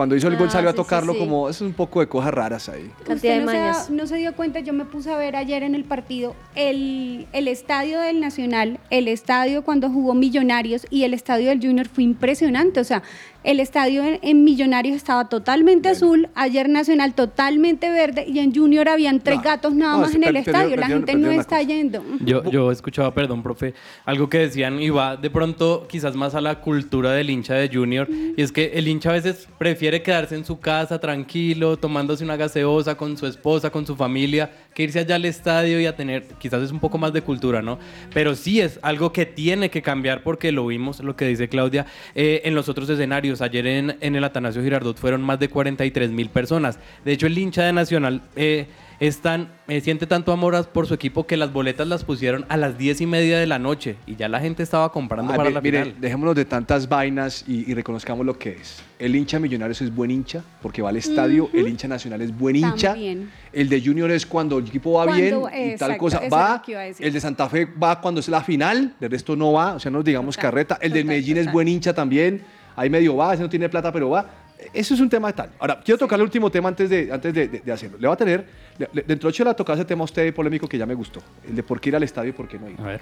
Cuando hizo el gol Ah, salió a sí, sí, tocarlo sí. como, es un poco de cosas raras ahí. Usted no se, da- no se dio cuenta, yo me puse a ver ayer en el partido el, el estadio del Nacional, el estadio cuando jugó Millonarios y el estadio del Junior fue impresionante. O sea, el estadio en, en Millonarios estaba totalmente azul, ayer Nacional totalmente verde y en Junior habían tres gatos nada no, más en el estadio. La gente no está yendo. Yo, yo escuchaba, perdón, profe, algo que decían y va de pronto quizás más a la cultura del hincha de Junior. Y es que el hincha a veces prefiere quedarse en su casa tranquilo, tomándose una gaseosa con su esposa, con su familia, que irse allá al estadio y a tener, quizás es un poco más de cultura, ¿no? Pero sí es algo que tiene que cambiar porque lo vimos, lo que dice Claudia, eh, en los otros escenarios. Ayer en, en el Atanasio Girardot fueron más de 43 mil personas. De hecho, el hincha de Nacional... eh, es tan- eh, siente tanto amor por su equipo que las boletas las pusieron a las 10 y media de la noche y ya la gente estaba comprando Ay, para la mire, final. dejémonos de tantas vainas y, y reconozcamos lo que es. El hincha Millonarios es buen hincha porque va al estadio, el hincha nacional es buen hincha. También. El de Junior es cuando el equipo va Cuando- bien y tal cosa. Va. El de Santa Fe va cuando es la final, del resto no va, o sea, no nos digamos carreta. El del Medellín es buen hincha también, ahí medio va, ese no tiene plata, pero va. Eso es un tema de tal. Ahora, quiero tocar el último tema antes de, antes de, de- de hacerlo. Le va a tener, le- le- dentro de ocho le tocar ese tema a usted polémico que ya me gustó, el de por qué ir al estadio y por qué no ir. A ver.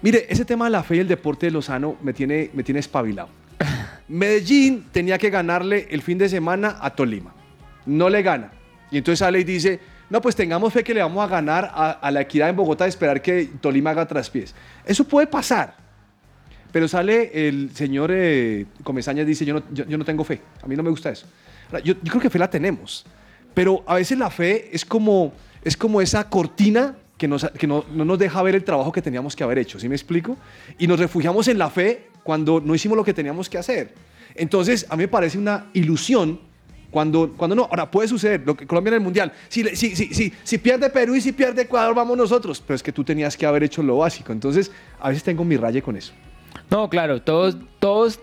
Mire, ese tema de la fe y el deporte de Lozano me tiene, me tiene espabilado. Medellín tenía que ganarle el fin de semana a Tolima. No le gana. Y entonces sale y dice, no, pues tengamos fe que le vamos a ganar a, a la equidad en Bogotá y esperar que Tolima haga traspiés. Eso puede pasar. Pero sale el señor eh, Comesaña y dice, yo no, yo, no tengo fe. A mí no me gusta eso. Yo, yo creo que fe la tenemos. Pero a veces la fe es como, es como esa cortina que, nos, que no, no nos deja ver el trabajo que teníamos que haber hecho. ¿Sí me explico? Y nos refugiamos en la fe cuando no hicimos lo que teníamos que hacer. Entonces, a mí me parece una ilusión cuando, cuando no. Ahora, puede suceder, lo que Colombia en el Mundial. Si, si, si, si pierde Perú y si pierde Ecuador, vamos nosotros. Pero es que tú tenías que haber hecho lo básico. Entonces, a veces tengo mi raye con eso. No, claro, todos, todos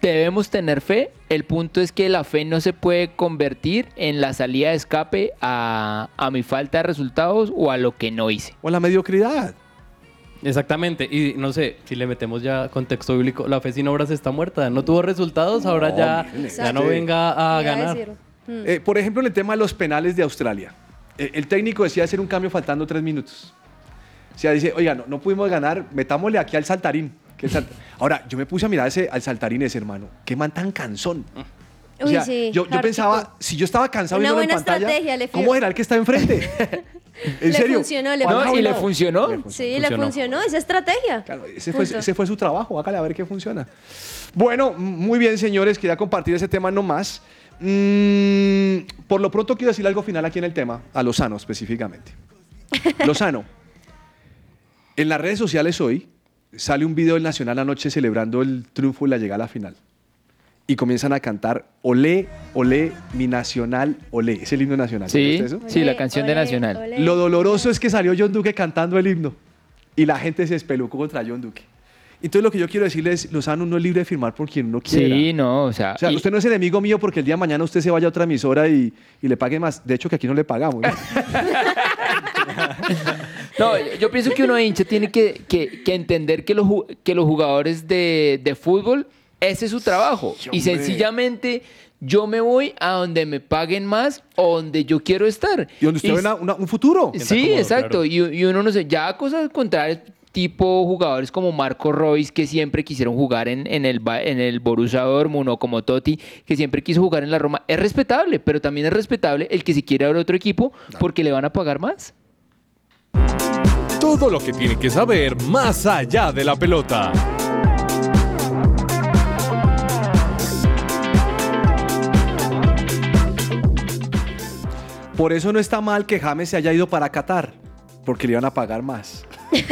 debemos tener fe. El punto es que la fe no se puede convertir en la salida de escape a, a mi falta de resultados o a lo que no hice. O a la mediocridad. Exactamente, y no sé, si le metemos ya contexto bíblico, la fe sin obras está muerta, no tuvo resultados, ahora ya, ya no venga a ganar. decir. Mm. Eh, por ejemplo, en el tema de los penales de Australia. Eh, el técnico decía hacer un cambio faltando tres minutos. O sea, dice, oiga, no, no pudimos ganar, metámosle aquí al saltarín. Que el salta-". Ahora, yo me puse a mirar ese, al saltarín ese, hermano. Qué man tan cansón. O Uy, sea, sí, yo, pensaba, si yo estaba cansado Una viéndolo en buena pantalla, estrategia, le ¿cómo era el que está enfrente? ¿En Le serio? funcionó, le ¿Cuál funcionó. ¿Y le hablado? funcionó? Sí, le funcionó, esa estrategia. Ese fue, Punto. ese fue su trabajo, hágale a ver qué funciona. Bueno, muy bien, señores, quería compartir ese tema nomás. Mm, por lo pronto quiero decir algo final aquí en el tema, a Lozano específicamente. Lozano, en las redes sociales hoy sale un video del Nacional anoche celebrando el triunfo y la llegada a la final. Y comienzan a cantar Olé, Olé, mi Nacional, Olé. Es el himno nacional. Sí, ¿sabes eso? sí, la canción de Nacional. Lo doloroso es que salió John Duque cantando el himno y la gente se espelucó contra John Duque. Entonces lo que yo quiero decirles es, Lozano no es libre de firmar por quien uno quiera. Sí, no, o sea, O sea, y- usted no es enemigo mío porque el día de mañana usted se vaya a otra emisora y, y le pague más. De hecho, que aquí no le pagamos. ¿no? No, yo- yo pienso que uno de hincha tiene que, que- que entender que los, que los jugadores de, de fútbol, ese es su trabajo. y sencillamente yo me voy a donde me paguen más o donde yo quiero estar. Y donde usted ve una- una- un futuro. Sí, exacto. Y, y uno no sé, ya cosas contrarias, tipo jugadores como Marco Royce, que siempre quisieron jugar en, en el, en el Borussia Dortmund, o como Totti, que siempre quiso jugar en la Roma, es respetable, pero también es respetable el que si quiere a otro equipo porque le van a pagar más. Todo lo que tiene que saber más allá de la pelota. Por eso no está mal que James se haya ido para Qatar, porque le iban a pagar más.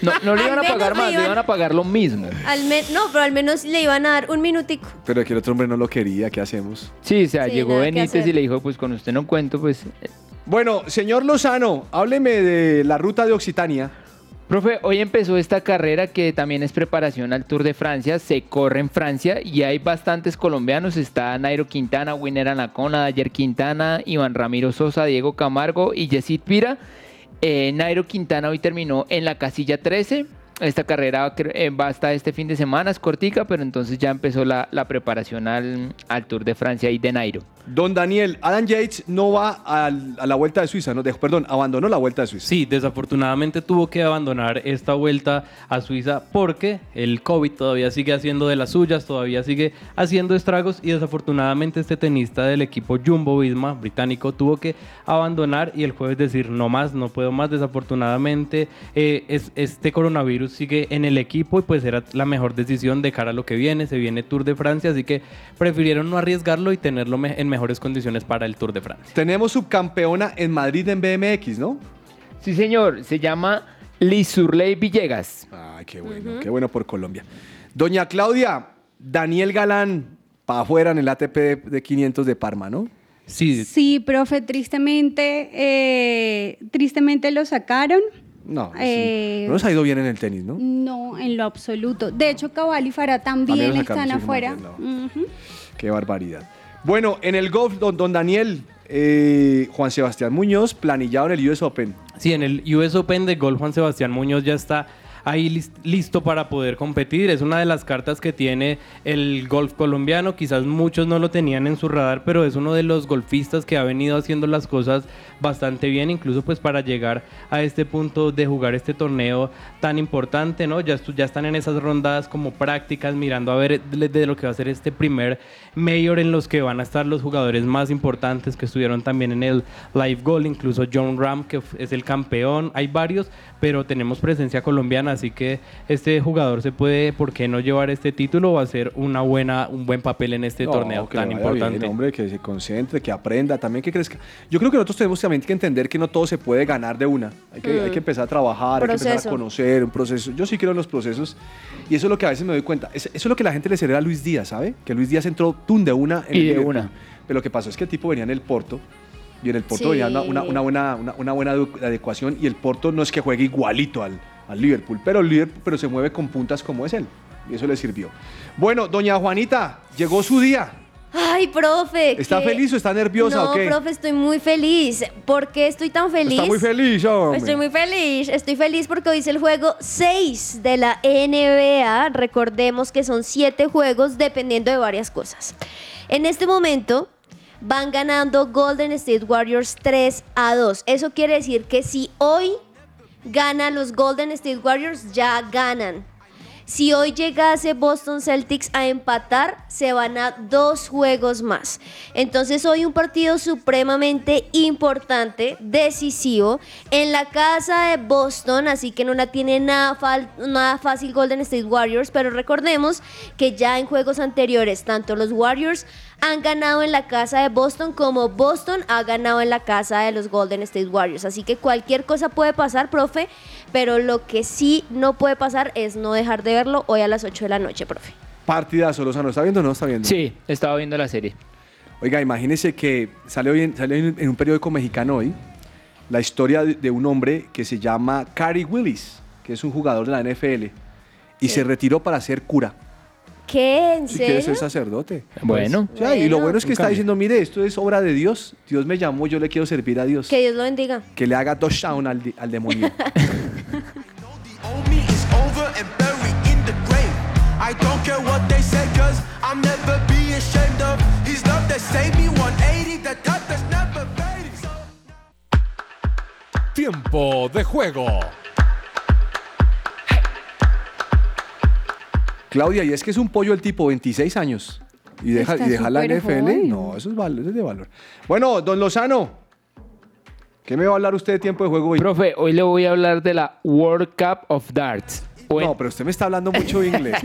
No, no le iban a pagar le más, le iban- iban a pagar lo mismo. Al me- no, pero al menos le iban a dar un minutico. Pero que el otro hombre no lo quería, ¿qué hacemos? Sí, o sea, Sí, llegó nada que Benítez hacer. y le dijo, pues con usted no cuento, pues... eh, Bueno, señor Lozano, hábleme de la ruta de Occitania. Profe, hoy empezó esta carrera que también es preparación al Tour de Francia, se corre en Francia y hay bastantes colombianos, está Nairo Quintana, Winner Anacona, Ayer Quintana, Iván Ramiro Sosa, Diego Camargo y Yesid Pira. Eh, Nairo Quintana hoy terminó en la casilla 13. Esta carrera eh, va hasta este fin de semana, es cortica, pero entonces ya empezó la, la preparación al, al Tour de Francia y de Nairo. Don Daniel, Adam Yates no va al- a la vuelta de Suiza, no, dejó- perdón, abandonó la vuelta de Suiza. Sí, desafortunadamente tuvo que abandonar esta vuelta a Suiza porque el COVID todavía sigue haciendo de las suyas, todavía sigue haciendo estragos y desafortunadamente este tenista del equipo Jumbo Visma británico tuvo que abandonar y el jueves decir no más, no puedo más. Desafortunadamente eh, es- este coronavirus sigue en el equipo y pues era la mejor decisión de cara a lo que viene. Se viene Tour de Francia, así que prefirieron no arriesgarlo y tenerlo me- en mejores condiciones para el Tour de Francia. Tenemos subcampeona en Madrid en BMX, ¿no? Sí, señor, se llama Lizurley Villegas. Ay, qué bueno, qué bueno por Colombia. Doña Claudia, Daniel Galán, para afuera en el ATP de, de 500 de Parma, ¿no? Sí. Sí, profe, tristemente, eh, tristemente lo sacaron. No, Eh, no nos ha ido bien en el tenis, ¿no? No, en lo absoluto. De hecho, Cabal y Farah También están afuera. Qué barbaridad. Bueno, en el golf, don, don Daniel, eh, Juan Sebastián Muñoz, planillado en el US Open. Sí, en el US Open de golf Juan Sebastián Muñoz ya está ahí lis- listo para poder competir. Es una de las cartas que tiene el golf colombiano. Quizás muchos no lo tenían en su radar, pero es uno de los golfistas que ha venido haciendo las cosas bastante bien, incluso pues para llegar a este punto de jugar este torneo tan importante, ¿no? Ya, ya están en esas rondas como prácticas, mirando a ver de, lo que va a ser este primer mayor en los que van a estar los jugadores más importantes que estuvieron también en el Live Goal, incluso John Ram, que es el campeón, hay varios, pero tenemos presencia colombiana, así que este jugador se puede, ¿por qué no llevar este título? Va a ser una buena, un buen papel en este No, torneo que tan importante. bien, hombre, que se concentre, que aprenda, también que crezca. Yo creo que nosotros tenemos también que entender que no todo se puede ganar de una. Hay que, Mm. hay que empezar a trabajar, hay que empezar Proceso. a conocer un proceso. Yo sí creo en los procesos y eso es lo que a veces me doy cuenta. Es- eso es lo que la gente le celebra a Luis Díaz, ¿sabe? Que Luis Díaz entró tun de una en Y el de Liverpool. una. Pero lo que pasó es que el tipo venía en el Porto y en el Porto Sí. venía una, una- una buena, una, una buena adecuación y el Porto no es que juegue igualito al, al Liverpool, pero el Liverpool pero se mueve con puntas como es él. Y eso le sirvió. Bueno, doña Juanita, llegó su día. Ay, profe. ¿Está feliz o está nerviosa no, o qué? profe, estoy muy feliz. ¿Por qué estoy tan feliz? Está muy feliz, hombre. Estoy muy feliz, estoy feliz porque hoy es el juego 6 de la NBA. Recordemos que son 7 juegos dependiendo de varias cosas. En este momento van ganando Golden State Warriors 3 a 2. Eso quiere decir que si hoy ganan los Golden State Warriors, ya ganan. Si hoy llegase Boston Celtics a empatar, se van a dos juegos más. Entonces hoy un partido supremamente importante, decisivo, en la casa de Boston, así que no la tiene nada, nada fácil Golden State Warriors, pero recordemos que ya en juegos anteriores, tanto los Warriors han ganado en la casa de Boston como Boston ha ganado en la casa de los Golden State Warriors. Así que cualquier cosa puede pasar, profe, pero lo que sí no puede pasar es no dejar de verlo hoy a las 8 de la noche, profe. Partidazo, Lozano. ¿Está viendo o no está viendo? Sí, estaba viendo la serie. Oiga, imagínese que sale hoy en, sale en- un periódico mexicano hoy la historia de, de un hombre que se llama Cary Willis, que es un jugador de la NFL, y se retiró para ser cura. ¿Qué? ¿En serio? ser sacerdote. Bueno. O sea, Y lo Bueno. es que está diciendo, mire, esto es obra de Dios. Dios me llamó, yo le quiero servir a Dios. Que Dios lo bendiga. Que le haga touchdown al, al demonio. over and buried Claudia, y es que es un pollo el tipo, 26 años. Y deja, y deja la NFL. joven. No, eso es, val- eso es de valor. Bueno, don Lozano, ¿qué me va a hablar usted de tiempo de juego hoy? Profe, hoy le voy a hablar de la World Cup of Darts. O, en- No, pero usted me está hablando mucho inglés.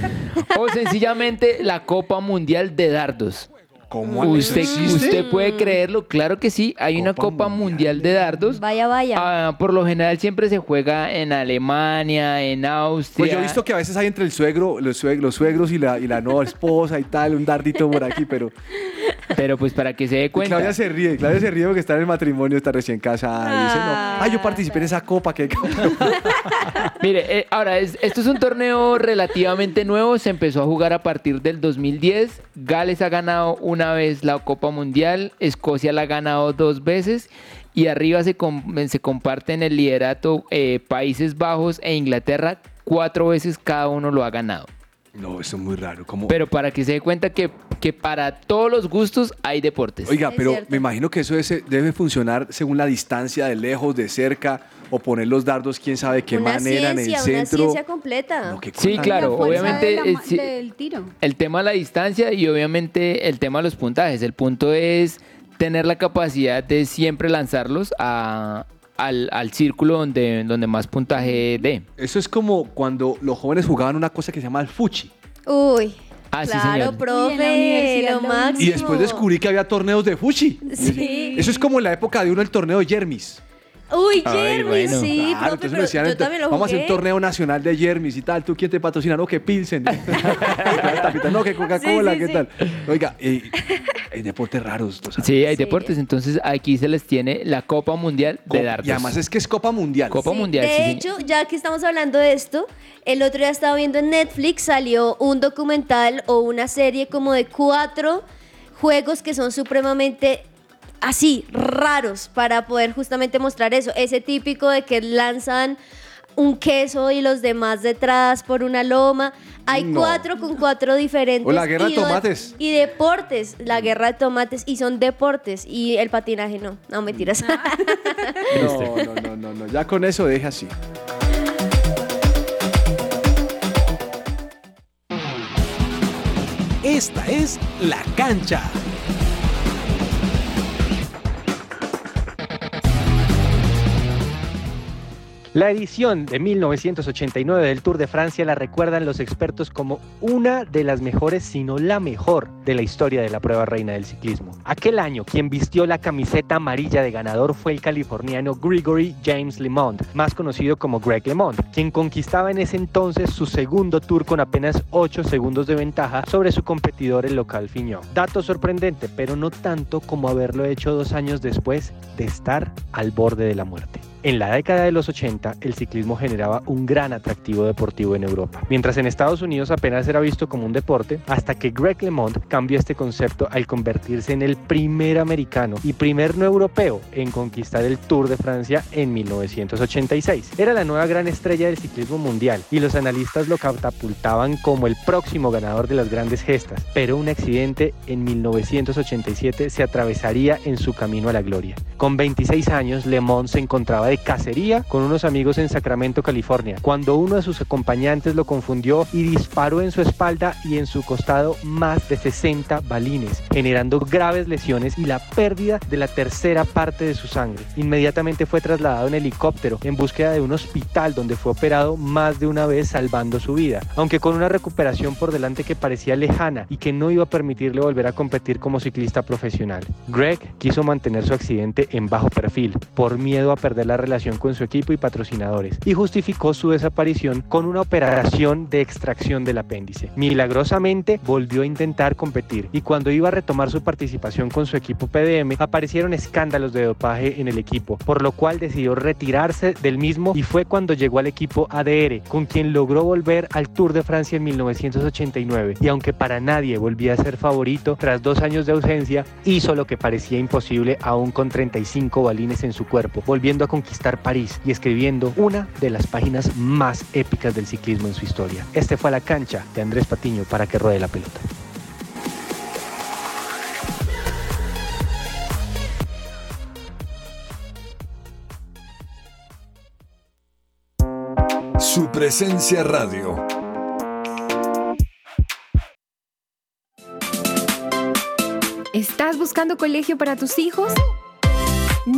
o sencillamente la Copa Mundial de Dardos. ¿Cómo ¿Usted, existe? usted puede creerlo, claro que sí. Hay una Copa Mundial de Dardos. Vaya, vaya. Ah, por lo general siempre se juega en Alemania, en Austria. Pues yo he visto que a veces hay entre el suegro, los, sueg- los suegros y la, y la nueva esposa y tal, un dardito por aquí, pero Pero pues para que se dé y cuenta. Claudia se ríe, Claudia se ríe porque está en el matrimonio, está recién casada y dice, no, ay, yo participé en esa copa que Mire, eh, ahora, es- esto es un torneo relativamente nuevo, se empezó a jugar a partir del 2010, Gales ha ganado una vez la Copa Mundial, Escocia la ha ganado dos veces y arriba se, com- se comparten el liderato eh, Países Bajos e Inglaterra. Cuatro veces cada uno lo ha ganado. No, eso es muy raro. ¿Cómo? Pero para que se dé cuenta que, que para todos los gustos hay deportes. Oiga, pero me imagino que eso es- debe funcionar según la distancia, de lejos, de cerca, o poner los dardos, quién sabe de qué una manera en el ciencia, una centro. ciencia completa. Sí, claro, obviamente de la eh, ma- sí, del tiro. el tema de la distancia y obviamente el tema de los puntajes. El punto es tener la capacidad de siempre lanzarlos a- al, al círculo donde, donde más puntaje dé. Eso es como cuando los jóvenes jugaban una cosa que se llama el fuchi. Uy. Ah, sí, claro, la profe, lo máximo. Y después descubrí que había torneos de fuchi. Sí. Eso es como en la época de uno el torneo de Jermis. Uy, Jeremy, bueno. sí, Claro, profe, entonces me pero decían, yo también lo vamos a hacer un jugué. torneo nacional de Jermis y tal. ¿Tú quién te patrocina? No, que Pilsen. No, que Coca-Cola, Sí, sí, ¿qué sí. tal? Oiga, eh, hay deportes raros. ¿lo sabes? Sí, hay deportes. Entonces aquí se les tiene la Copa Mundial de dardos. Y además es que es Copa Mundial. Copa Sí, Mundial, sí, De señor. hecho, ya que estamos hablando de esto, el otro día estaba viendo en Netflix, salió un documental o una serie como de cuatro juegos que son supremamente así, raros, para poder justamente mostrar eso. Ese típico de que lanzan un queso y los demás detrás por una loma. Hay No. cuatro con cuatro diferentes. O la guerra de tomates. Y deportes, la guerra de tomates, y son deportes. Y el patinaje no, no mentiras. No, no, no, no, no. Ya con eso deja así. Esta es La Cancha. La edición de 1989 del Tour de Francia la recuerdan los expertos como una de las mejores, si no la mejor, de la historia de la prueba reina del ciclismo. Aquel año, quien vistió la camiseta amarilla de ganador fue el californiano Gregory James LeMond, más conocido como Greg LeMond, quien conquistaba en ese entonces su segundo Tour con apenas 8 segundos de ventaja sobre su competidor el local Fignon. Dato sorprendente, pero no tanto como haberlo hecho dos años después de estar al borde de la muerte. En la década de los 80, el ciclismo generaba un gran atractivo deportivo en Europa, mientras en Estados Unidos apenas era visto como un deporte, hasta que Greg LeMond cambió este concepto al convertirse en el primer americano y primer no europeo en conquistar el Tour de Francia en 1986. Era la nueva gran estrella del ciclismo mundial y los analistas lo catapultaban como el próximo ganador de las grandes gestas, pero un accidente en 1987 se atravesaría en su camino a la gloria. Con 26 años, LeMond se encontraba de cacería con unos amigos en Sacramento, California, cuando uno de sus acompañantes lo confundió y disparó en su espalda y en su costado más de 60 balines, generando graves lesiones y la pérdida de la tercera parte de su sangre. Inmediatamente fue trasladado en helicóptero en búsqueda de un hospital donde fue operado más de una vez salvando su vida, aunque con una recuperación por delante que parecía lejana y que no iba a permitirle volver a competir como ciclista profesional. Greg quiso mantener su accidente en bajo perfil por miedo a perder la relación con su equipo y patrocinadores y justificó su desaparición con una operación de extracción del apéndice. Milagrosamente volvió a intentar competir y cuando iba a retomar su participación con su equipo PDM aparecieron escándalos de dopaje en el equipo, por lo cual decidió retirarse del mismo y fue cuando llegó al equipo ADR, con quien logró volver al Tour de Francia en 1989 y aunque para nadie volvía a ser favorito, tras dos años de ausencia hizo lo que parecía imposible aún con 35 balines en su cuerpo, volviendo a conquistar París y escribiendo una de las páginas más épicas del ciclismo en su historia. Este fue a la cancha de Andrés Patiño para que ruede la pelota. Su presencia radio. ¿Estás buscando colegio para tus hijos?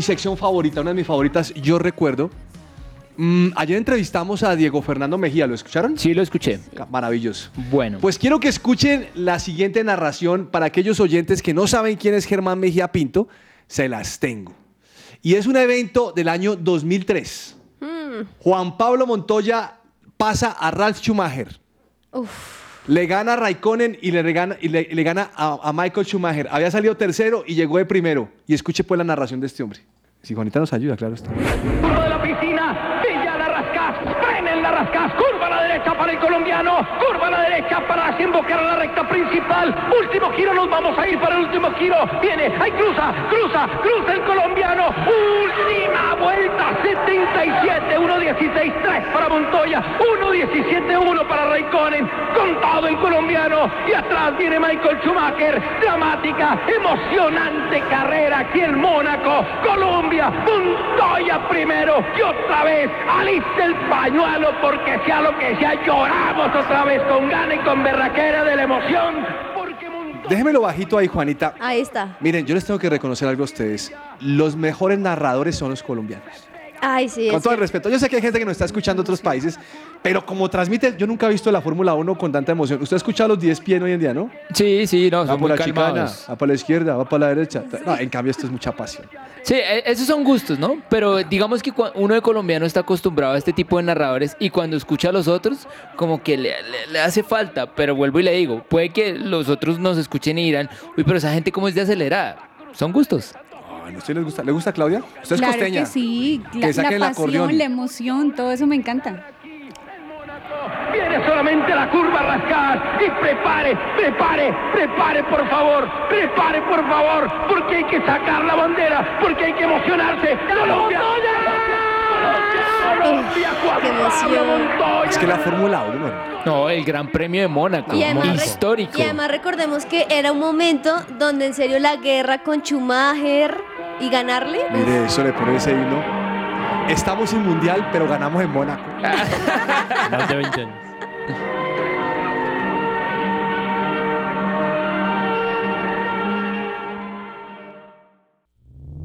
Mi sección favorita, una de mis favoritas, yo recuerdo. mm, ayer entrevistamos a Diego Fernando Mejía, ¿lo escucharon? Sí, lo escuché. Maravilloso. Bueno. Pues quiero que escuchen la siguiente narración para aquellos oyentes que no saben quién es Germán Mejía Pinto, se las tengo. Y es un evento del año 2003. Juan Pablo Montoya pasa a Ralf Schumacher. Le gana a Raikkonen y le, gana a, a Michael Schumacher. Había salido tercero y llegó de primero. Y escuche pues la narración de este hombre. Si Juanita nos ayuda, claro está. Derecha para el colombiano, curva a la derecha para desembocar a la recta principal, último giro, nos vamos a ir para el último giro, viene, ahí cruza, cruza, cruza el colombiano, última vuelta, 77, 1.16, 3 para Montoya, 1.17, 1 para Raikkonen, con todo el colombiano, y atrás viene Michael Schumacher, dramática, emocionante carrera aquí en Mónaco, Colombia, Montoya primero, y otra vez, alista el pañuelo, porque sea lo que sea, lloramos otra vez con gana y con berraquera de la emoción. Déjemelo bajito ahí, Juanita. Ahí está. Miren, yo les tengo que reconocer algo a ustedes. Los mejores narradores son los colombianos. Ay, sí. Con todo el respeto. Yo sé que hay gente que nos está escuchando de otros países, pero como transmite, yo nunca he visto la Fórmula 1 con tanta emoción. Usted ha escuchado los 10 pies hoy en día, ¿no? Sí, sí, no, Va son por muy la chicana, calmados. va para la izquierda, va para la derecha. No, en cambio, esto es mucha pasión. Sí, e- esos son gustos, ¿no? Pero digamos que cua- uno de colombiano está acostumbrado a este tipo de narradores y cuando escucha a los otros, como que le, le- le hace falta. Pero vuelvo y le digo, puede que los otros nos escuchen y dirán, uy, pero esa gente cómo es de acelerada. Son gustos. Ay, ¿a usted le gusta, ¿Le gusta Claudia? Usted es claro costeña. que sí, la, Que saquen el la pasión, acordeón. la emoción, todo eso me encanta. Viene solamente la curva Rascás y prepare, prepare, prepare por favor, prepare por favor, porque hay que sacar la bandera, porque hay que emocionarse. Colombia. Es que la Fórmula 1. No, el Gran Premio de Mónaco, Y además, histórico. y además recordemos que era un momento donde en serio la guerra con Schumacher y ganarle. Mire, eso le pone ese himno. Estamos en Mundial, pero ganamos en Mónaco. Más de 20 años.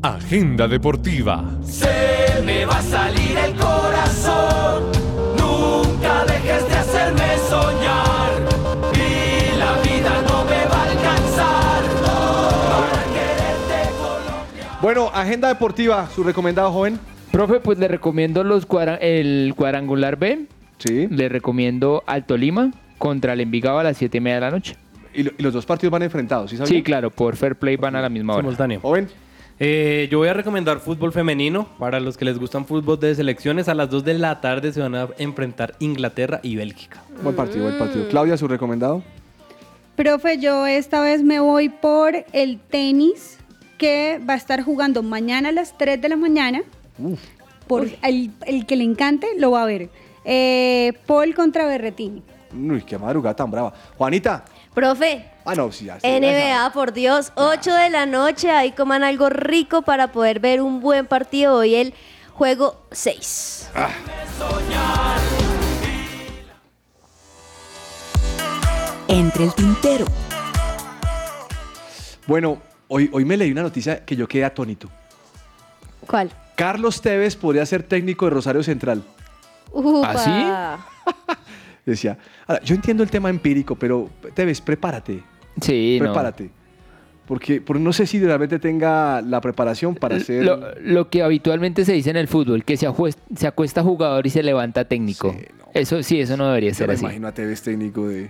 Agenda deportiva. Se me va a salir el corazón. Bueno, agenda deportiva, su recomendado joven. Profe, pues le recomiendo los cuadra- el cuadrangular B. Sí. Le recomiendo Alto Lima contra el Envigado a las 7 y media de la noche. Y, lo- y los dos partidos van enfrentados, ¿sí sabía? Sí, claro, por Fair Play van a la misma hora. Simultáneo. Joven. Eh, yo voy a recomendar fútbol femenino. Para los que les gustan fútbol de selecciones, a las 2 de la tarde se van a enfrentar Inglaterra y Bélgica. Buen partido, buen partido. Claudia, su recomendado. Profe, yo esta vez me voy por el tenis que va a estar jugando mañana a las 3 de la mañana. Por el, el que le encante lo va a ver. Eh, Paul contra Berretini. Uy, qué madrugada tan brava. Juanita. Profe, Ah, no, sí, ya. NBA, por Dios, 8 de la noche, ahí coman algo rico para poder ver un buen partido hoy, el juego 6. Entre el Tintero. Bueno, hoy, hoy me leí una noticia que yo quedé atónito. ¿Cuál? Carlos Tevez podría ser técnico de Rosario Central. Upa. Decía, ahora, yo entiendo el tema empírico, pero Tevez, prepárate. Sí, no. Prepárate. Porque, porque no sé si realmente tenga la preparación para ser... Lo, lo que habitualmente se dice en el fútbol, que se, ajues- se acuesta jugador y se levanta técnico. Eso sí, eso no debería Yo ser me así. imagino a Tevez técnico de,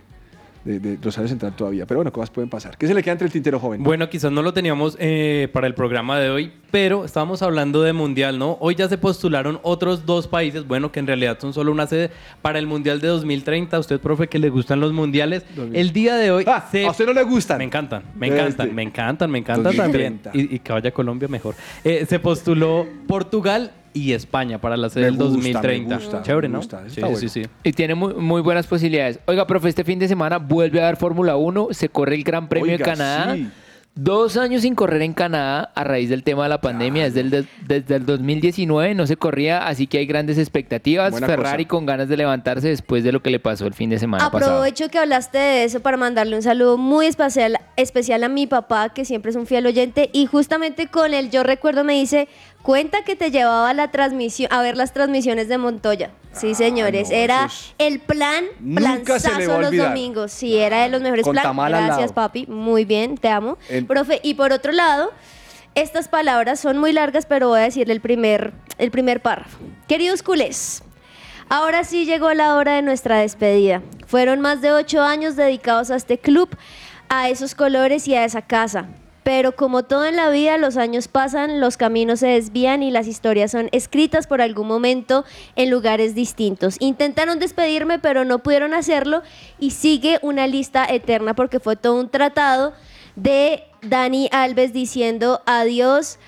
de, de Rosario Central todavía. Pero bueno, cosas pueden pasar. ¿Qué se le queda entre el tintero joven? Bueno, quizás no lo teníamos eh, para el programa de hoy, pero estábamos hablando de mundial, ¿no? Hoy ya se postularon otros dos países, bueno, que en realidad son solo una sede para el mundial de 2030. A usted, profe, que le gustan los mundiales. El día de hoy. se... ¿A usted no le gustan? Me encantan, me Este. encantan, me encantan, me encantan 2030. también. Y, y que vaya Colombia mejor. Eh, se postuló Portugal y España para la sede del gusta, 2030. me gusta, Chévere, me ¿no? gusta, eso Sí, está sí, bueno. sí, sí. Y tiene muy, muy buenas posibilidades. Oiga, profe, este fin de semana vuelve a dar Fórmula 1, se corre el Gran Premio Oiga, de Canadá. sí. Dos años sin correr en Canadá a raíz del tema de la pandemia. Desde el, desde el 2019 no se corría, así que hay grandes expectativas. Buena Ferrari cosa. con ganas de levantarse después de lo que le pasó el fin de semana pasado. Aprovecho que hablaste de eso para mandarle un saludo muy especial, especial a mi papá, que siempre es un fiel oyente, y justamente con él yo recuerdo me dice, cuenta que te llevaba a la transmisión, a ver las transmisiones de Montoya. Sí, señores, Ah, no, era el plan, planzazo los domingos. Sí, era de los mejores planes. Gracias, papi. Muy bien, te amo. Profe, y por otro lado, estas palabras son muy largas, pero voy a decirle el primer, el primer párrafo. Queridos culés, ahora sí llegó la hora de nuestra despedida. Fueron más de ocho años dedicados a este club, a esos colores y a esa casa. Pero como todo en la vida, los años pasan, los caminos se desvían y las historias son escritas por algún momento en lugares distintos. Intentaron despedirme, pero no pudieron hacerlo y sigue una lista eterna porque fue todo un tratado de Dani Alves diciendo adiós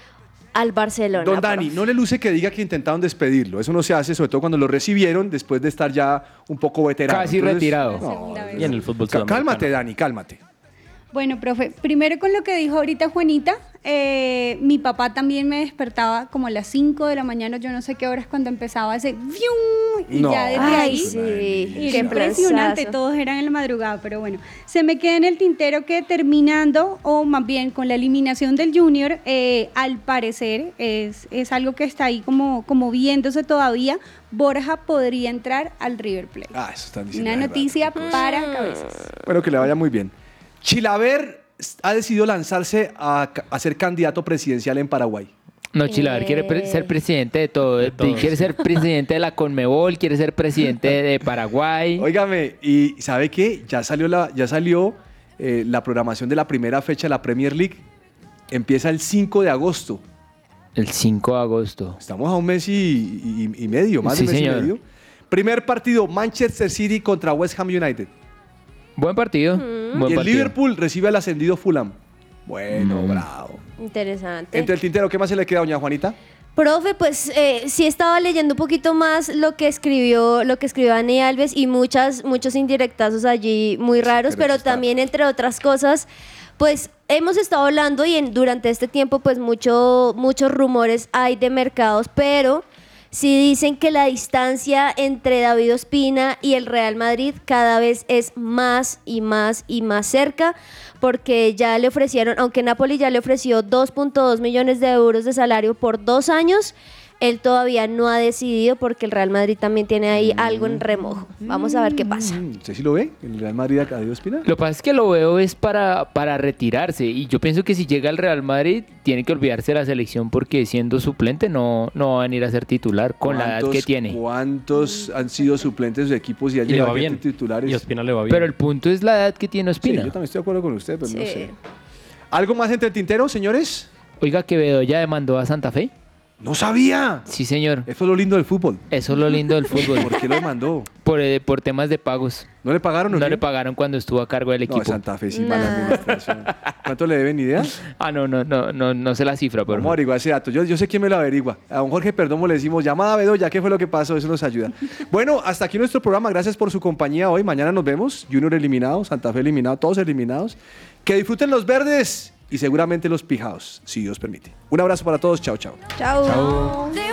al Barcelona. Don Dani, no le luce que diga que intentaron despedirlo. Eso no se hace, sobre todo cuando lo recibieron después de estar ya un poco veterano. Casi retirado. no, Y en el fútbol. Cálmate, Dani, cálmate. Bueno, profe, primero con lo que dijo ahorita Juanita, eh, mi papá también me despertaba como a las 5 de la mañana, yo no sé qué horas cuando empezaba ese ¡vium! y No. ya desde Ay, ahí sí, qué impresionante, todos eran en la madrugada, pero bueno, se me queda en el tintero que terminando, o más bien con la eliminación del Junior, eh, al parecer es, es algo que está ahí como, como viéndose todavía, Borja podría entrar al River Plate. Ah, eso están diciendo. Una noticia para cabezas. Bueno, que le vaya muy bien. Chilaver ha decidido lanzarse a, a ser candidato presidencial en Paraguay. No, Chilaver quiere pre- Eh. ser presidente de todo. de- todo, quiere ser presidente de la Conmebol, quiere ser presidente de Paraguay. Óigame, y ¿sabe qué? Ya salió la, ya salió eh, la programación de la primera fecha de la Premier League. Empieza el 5 de agosto. El 5 de agosto. Estamos a un mes y, y- y medio, más Sí, de un mes señor. y medio. Primer partido, Manchester City contra West Ham United. Buen partido. Mm. buen y el partido. Liverpool recibe al ascendido Fulham. Bueno, Mm. bravo. Interesante. Entre el tintero, ¿qué más se le queda, doña Juanita? Profe, pues eh, sí estaba leyendo un poquito más lo que escribió, lo que escribió Dani Alves y muchas, muchos indirectazos allí muy raros, pero pero, también entre otras cosas, pues hemos estado hablando y en, durante este tiempo pues mucho, muchos rumores hay de mercados, pero sí dicen que la distancia entre David Ospina y el Real Madrid cada vez es más y más y más cerca, porque ya le ofrecieron, aunque Napoli ya le ofreció 2.2 millones de euros de salario por dos años, él todavía no ha decidido porque el Real Madrid también tiene ahí algo en remojo. Vamos a ver qué pasa. Mm, ¿Usted sí lo ve? ¿El Real Madrid a Dios Espina? Lo que pasa es que lo veo es para, para retirarse y yo pienso que si llega al Real Madrid tiene que olvidarse de la selección porque siendo suplente no, no va a venir a ser titular con la edad que ¿Cuántos- tiene. ¿Cuántos han sido suplentes de equipos y han Y le llegado va a bien. ser titulares? Y Ospina le va bien. Pero el punto es la edad que tiene Sí, Ospina. yo también estoy de acuerdo con usted, pero no sé. ¿Algo más entre el tintero, señores? Oiga, Quevedo ya demandó a Santa Fe. ¡No sabía! Sí, señor. Eso es lo lindo del fútbol. Eso es lo lindo del fútbol. ¿Por qué lo demandó? Por, eh, por temas de pagos. ¿No le pagaron o No qué? le pagaron cuando estuvo a cargo del No, equipo. Santa Fe sí, mala administración. ¿Cuánto le deben idea? Ah, no, no, no, no, no sé la cifra, pero. Vamos a averiguar ese dato. Yo, yo sé quién me lo averigua. A don Jorge Perdomo le decimos, llamada a Bedoya, ¿qué fue lo que pasó? Eso nos ayuda. Bueno, hasta aquí nuestro programa. Gracias por su compañía hoy. Mañana nos vemos. Junior eliminado, Santa Fe eliminado, todos eliminados. Que disfruten los verdes y seguramente los pijados, si Dios permite. Un abrazo para todos. Chao, chao. Chao. They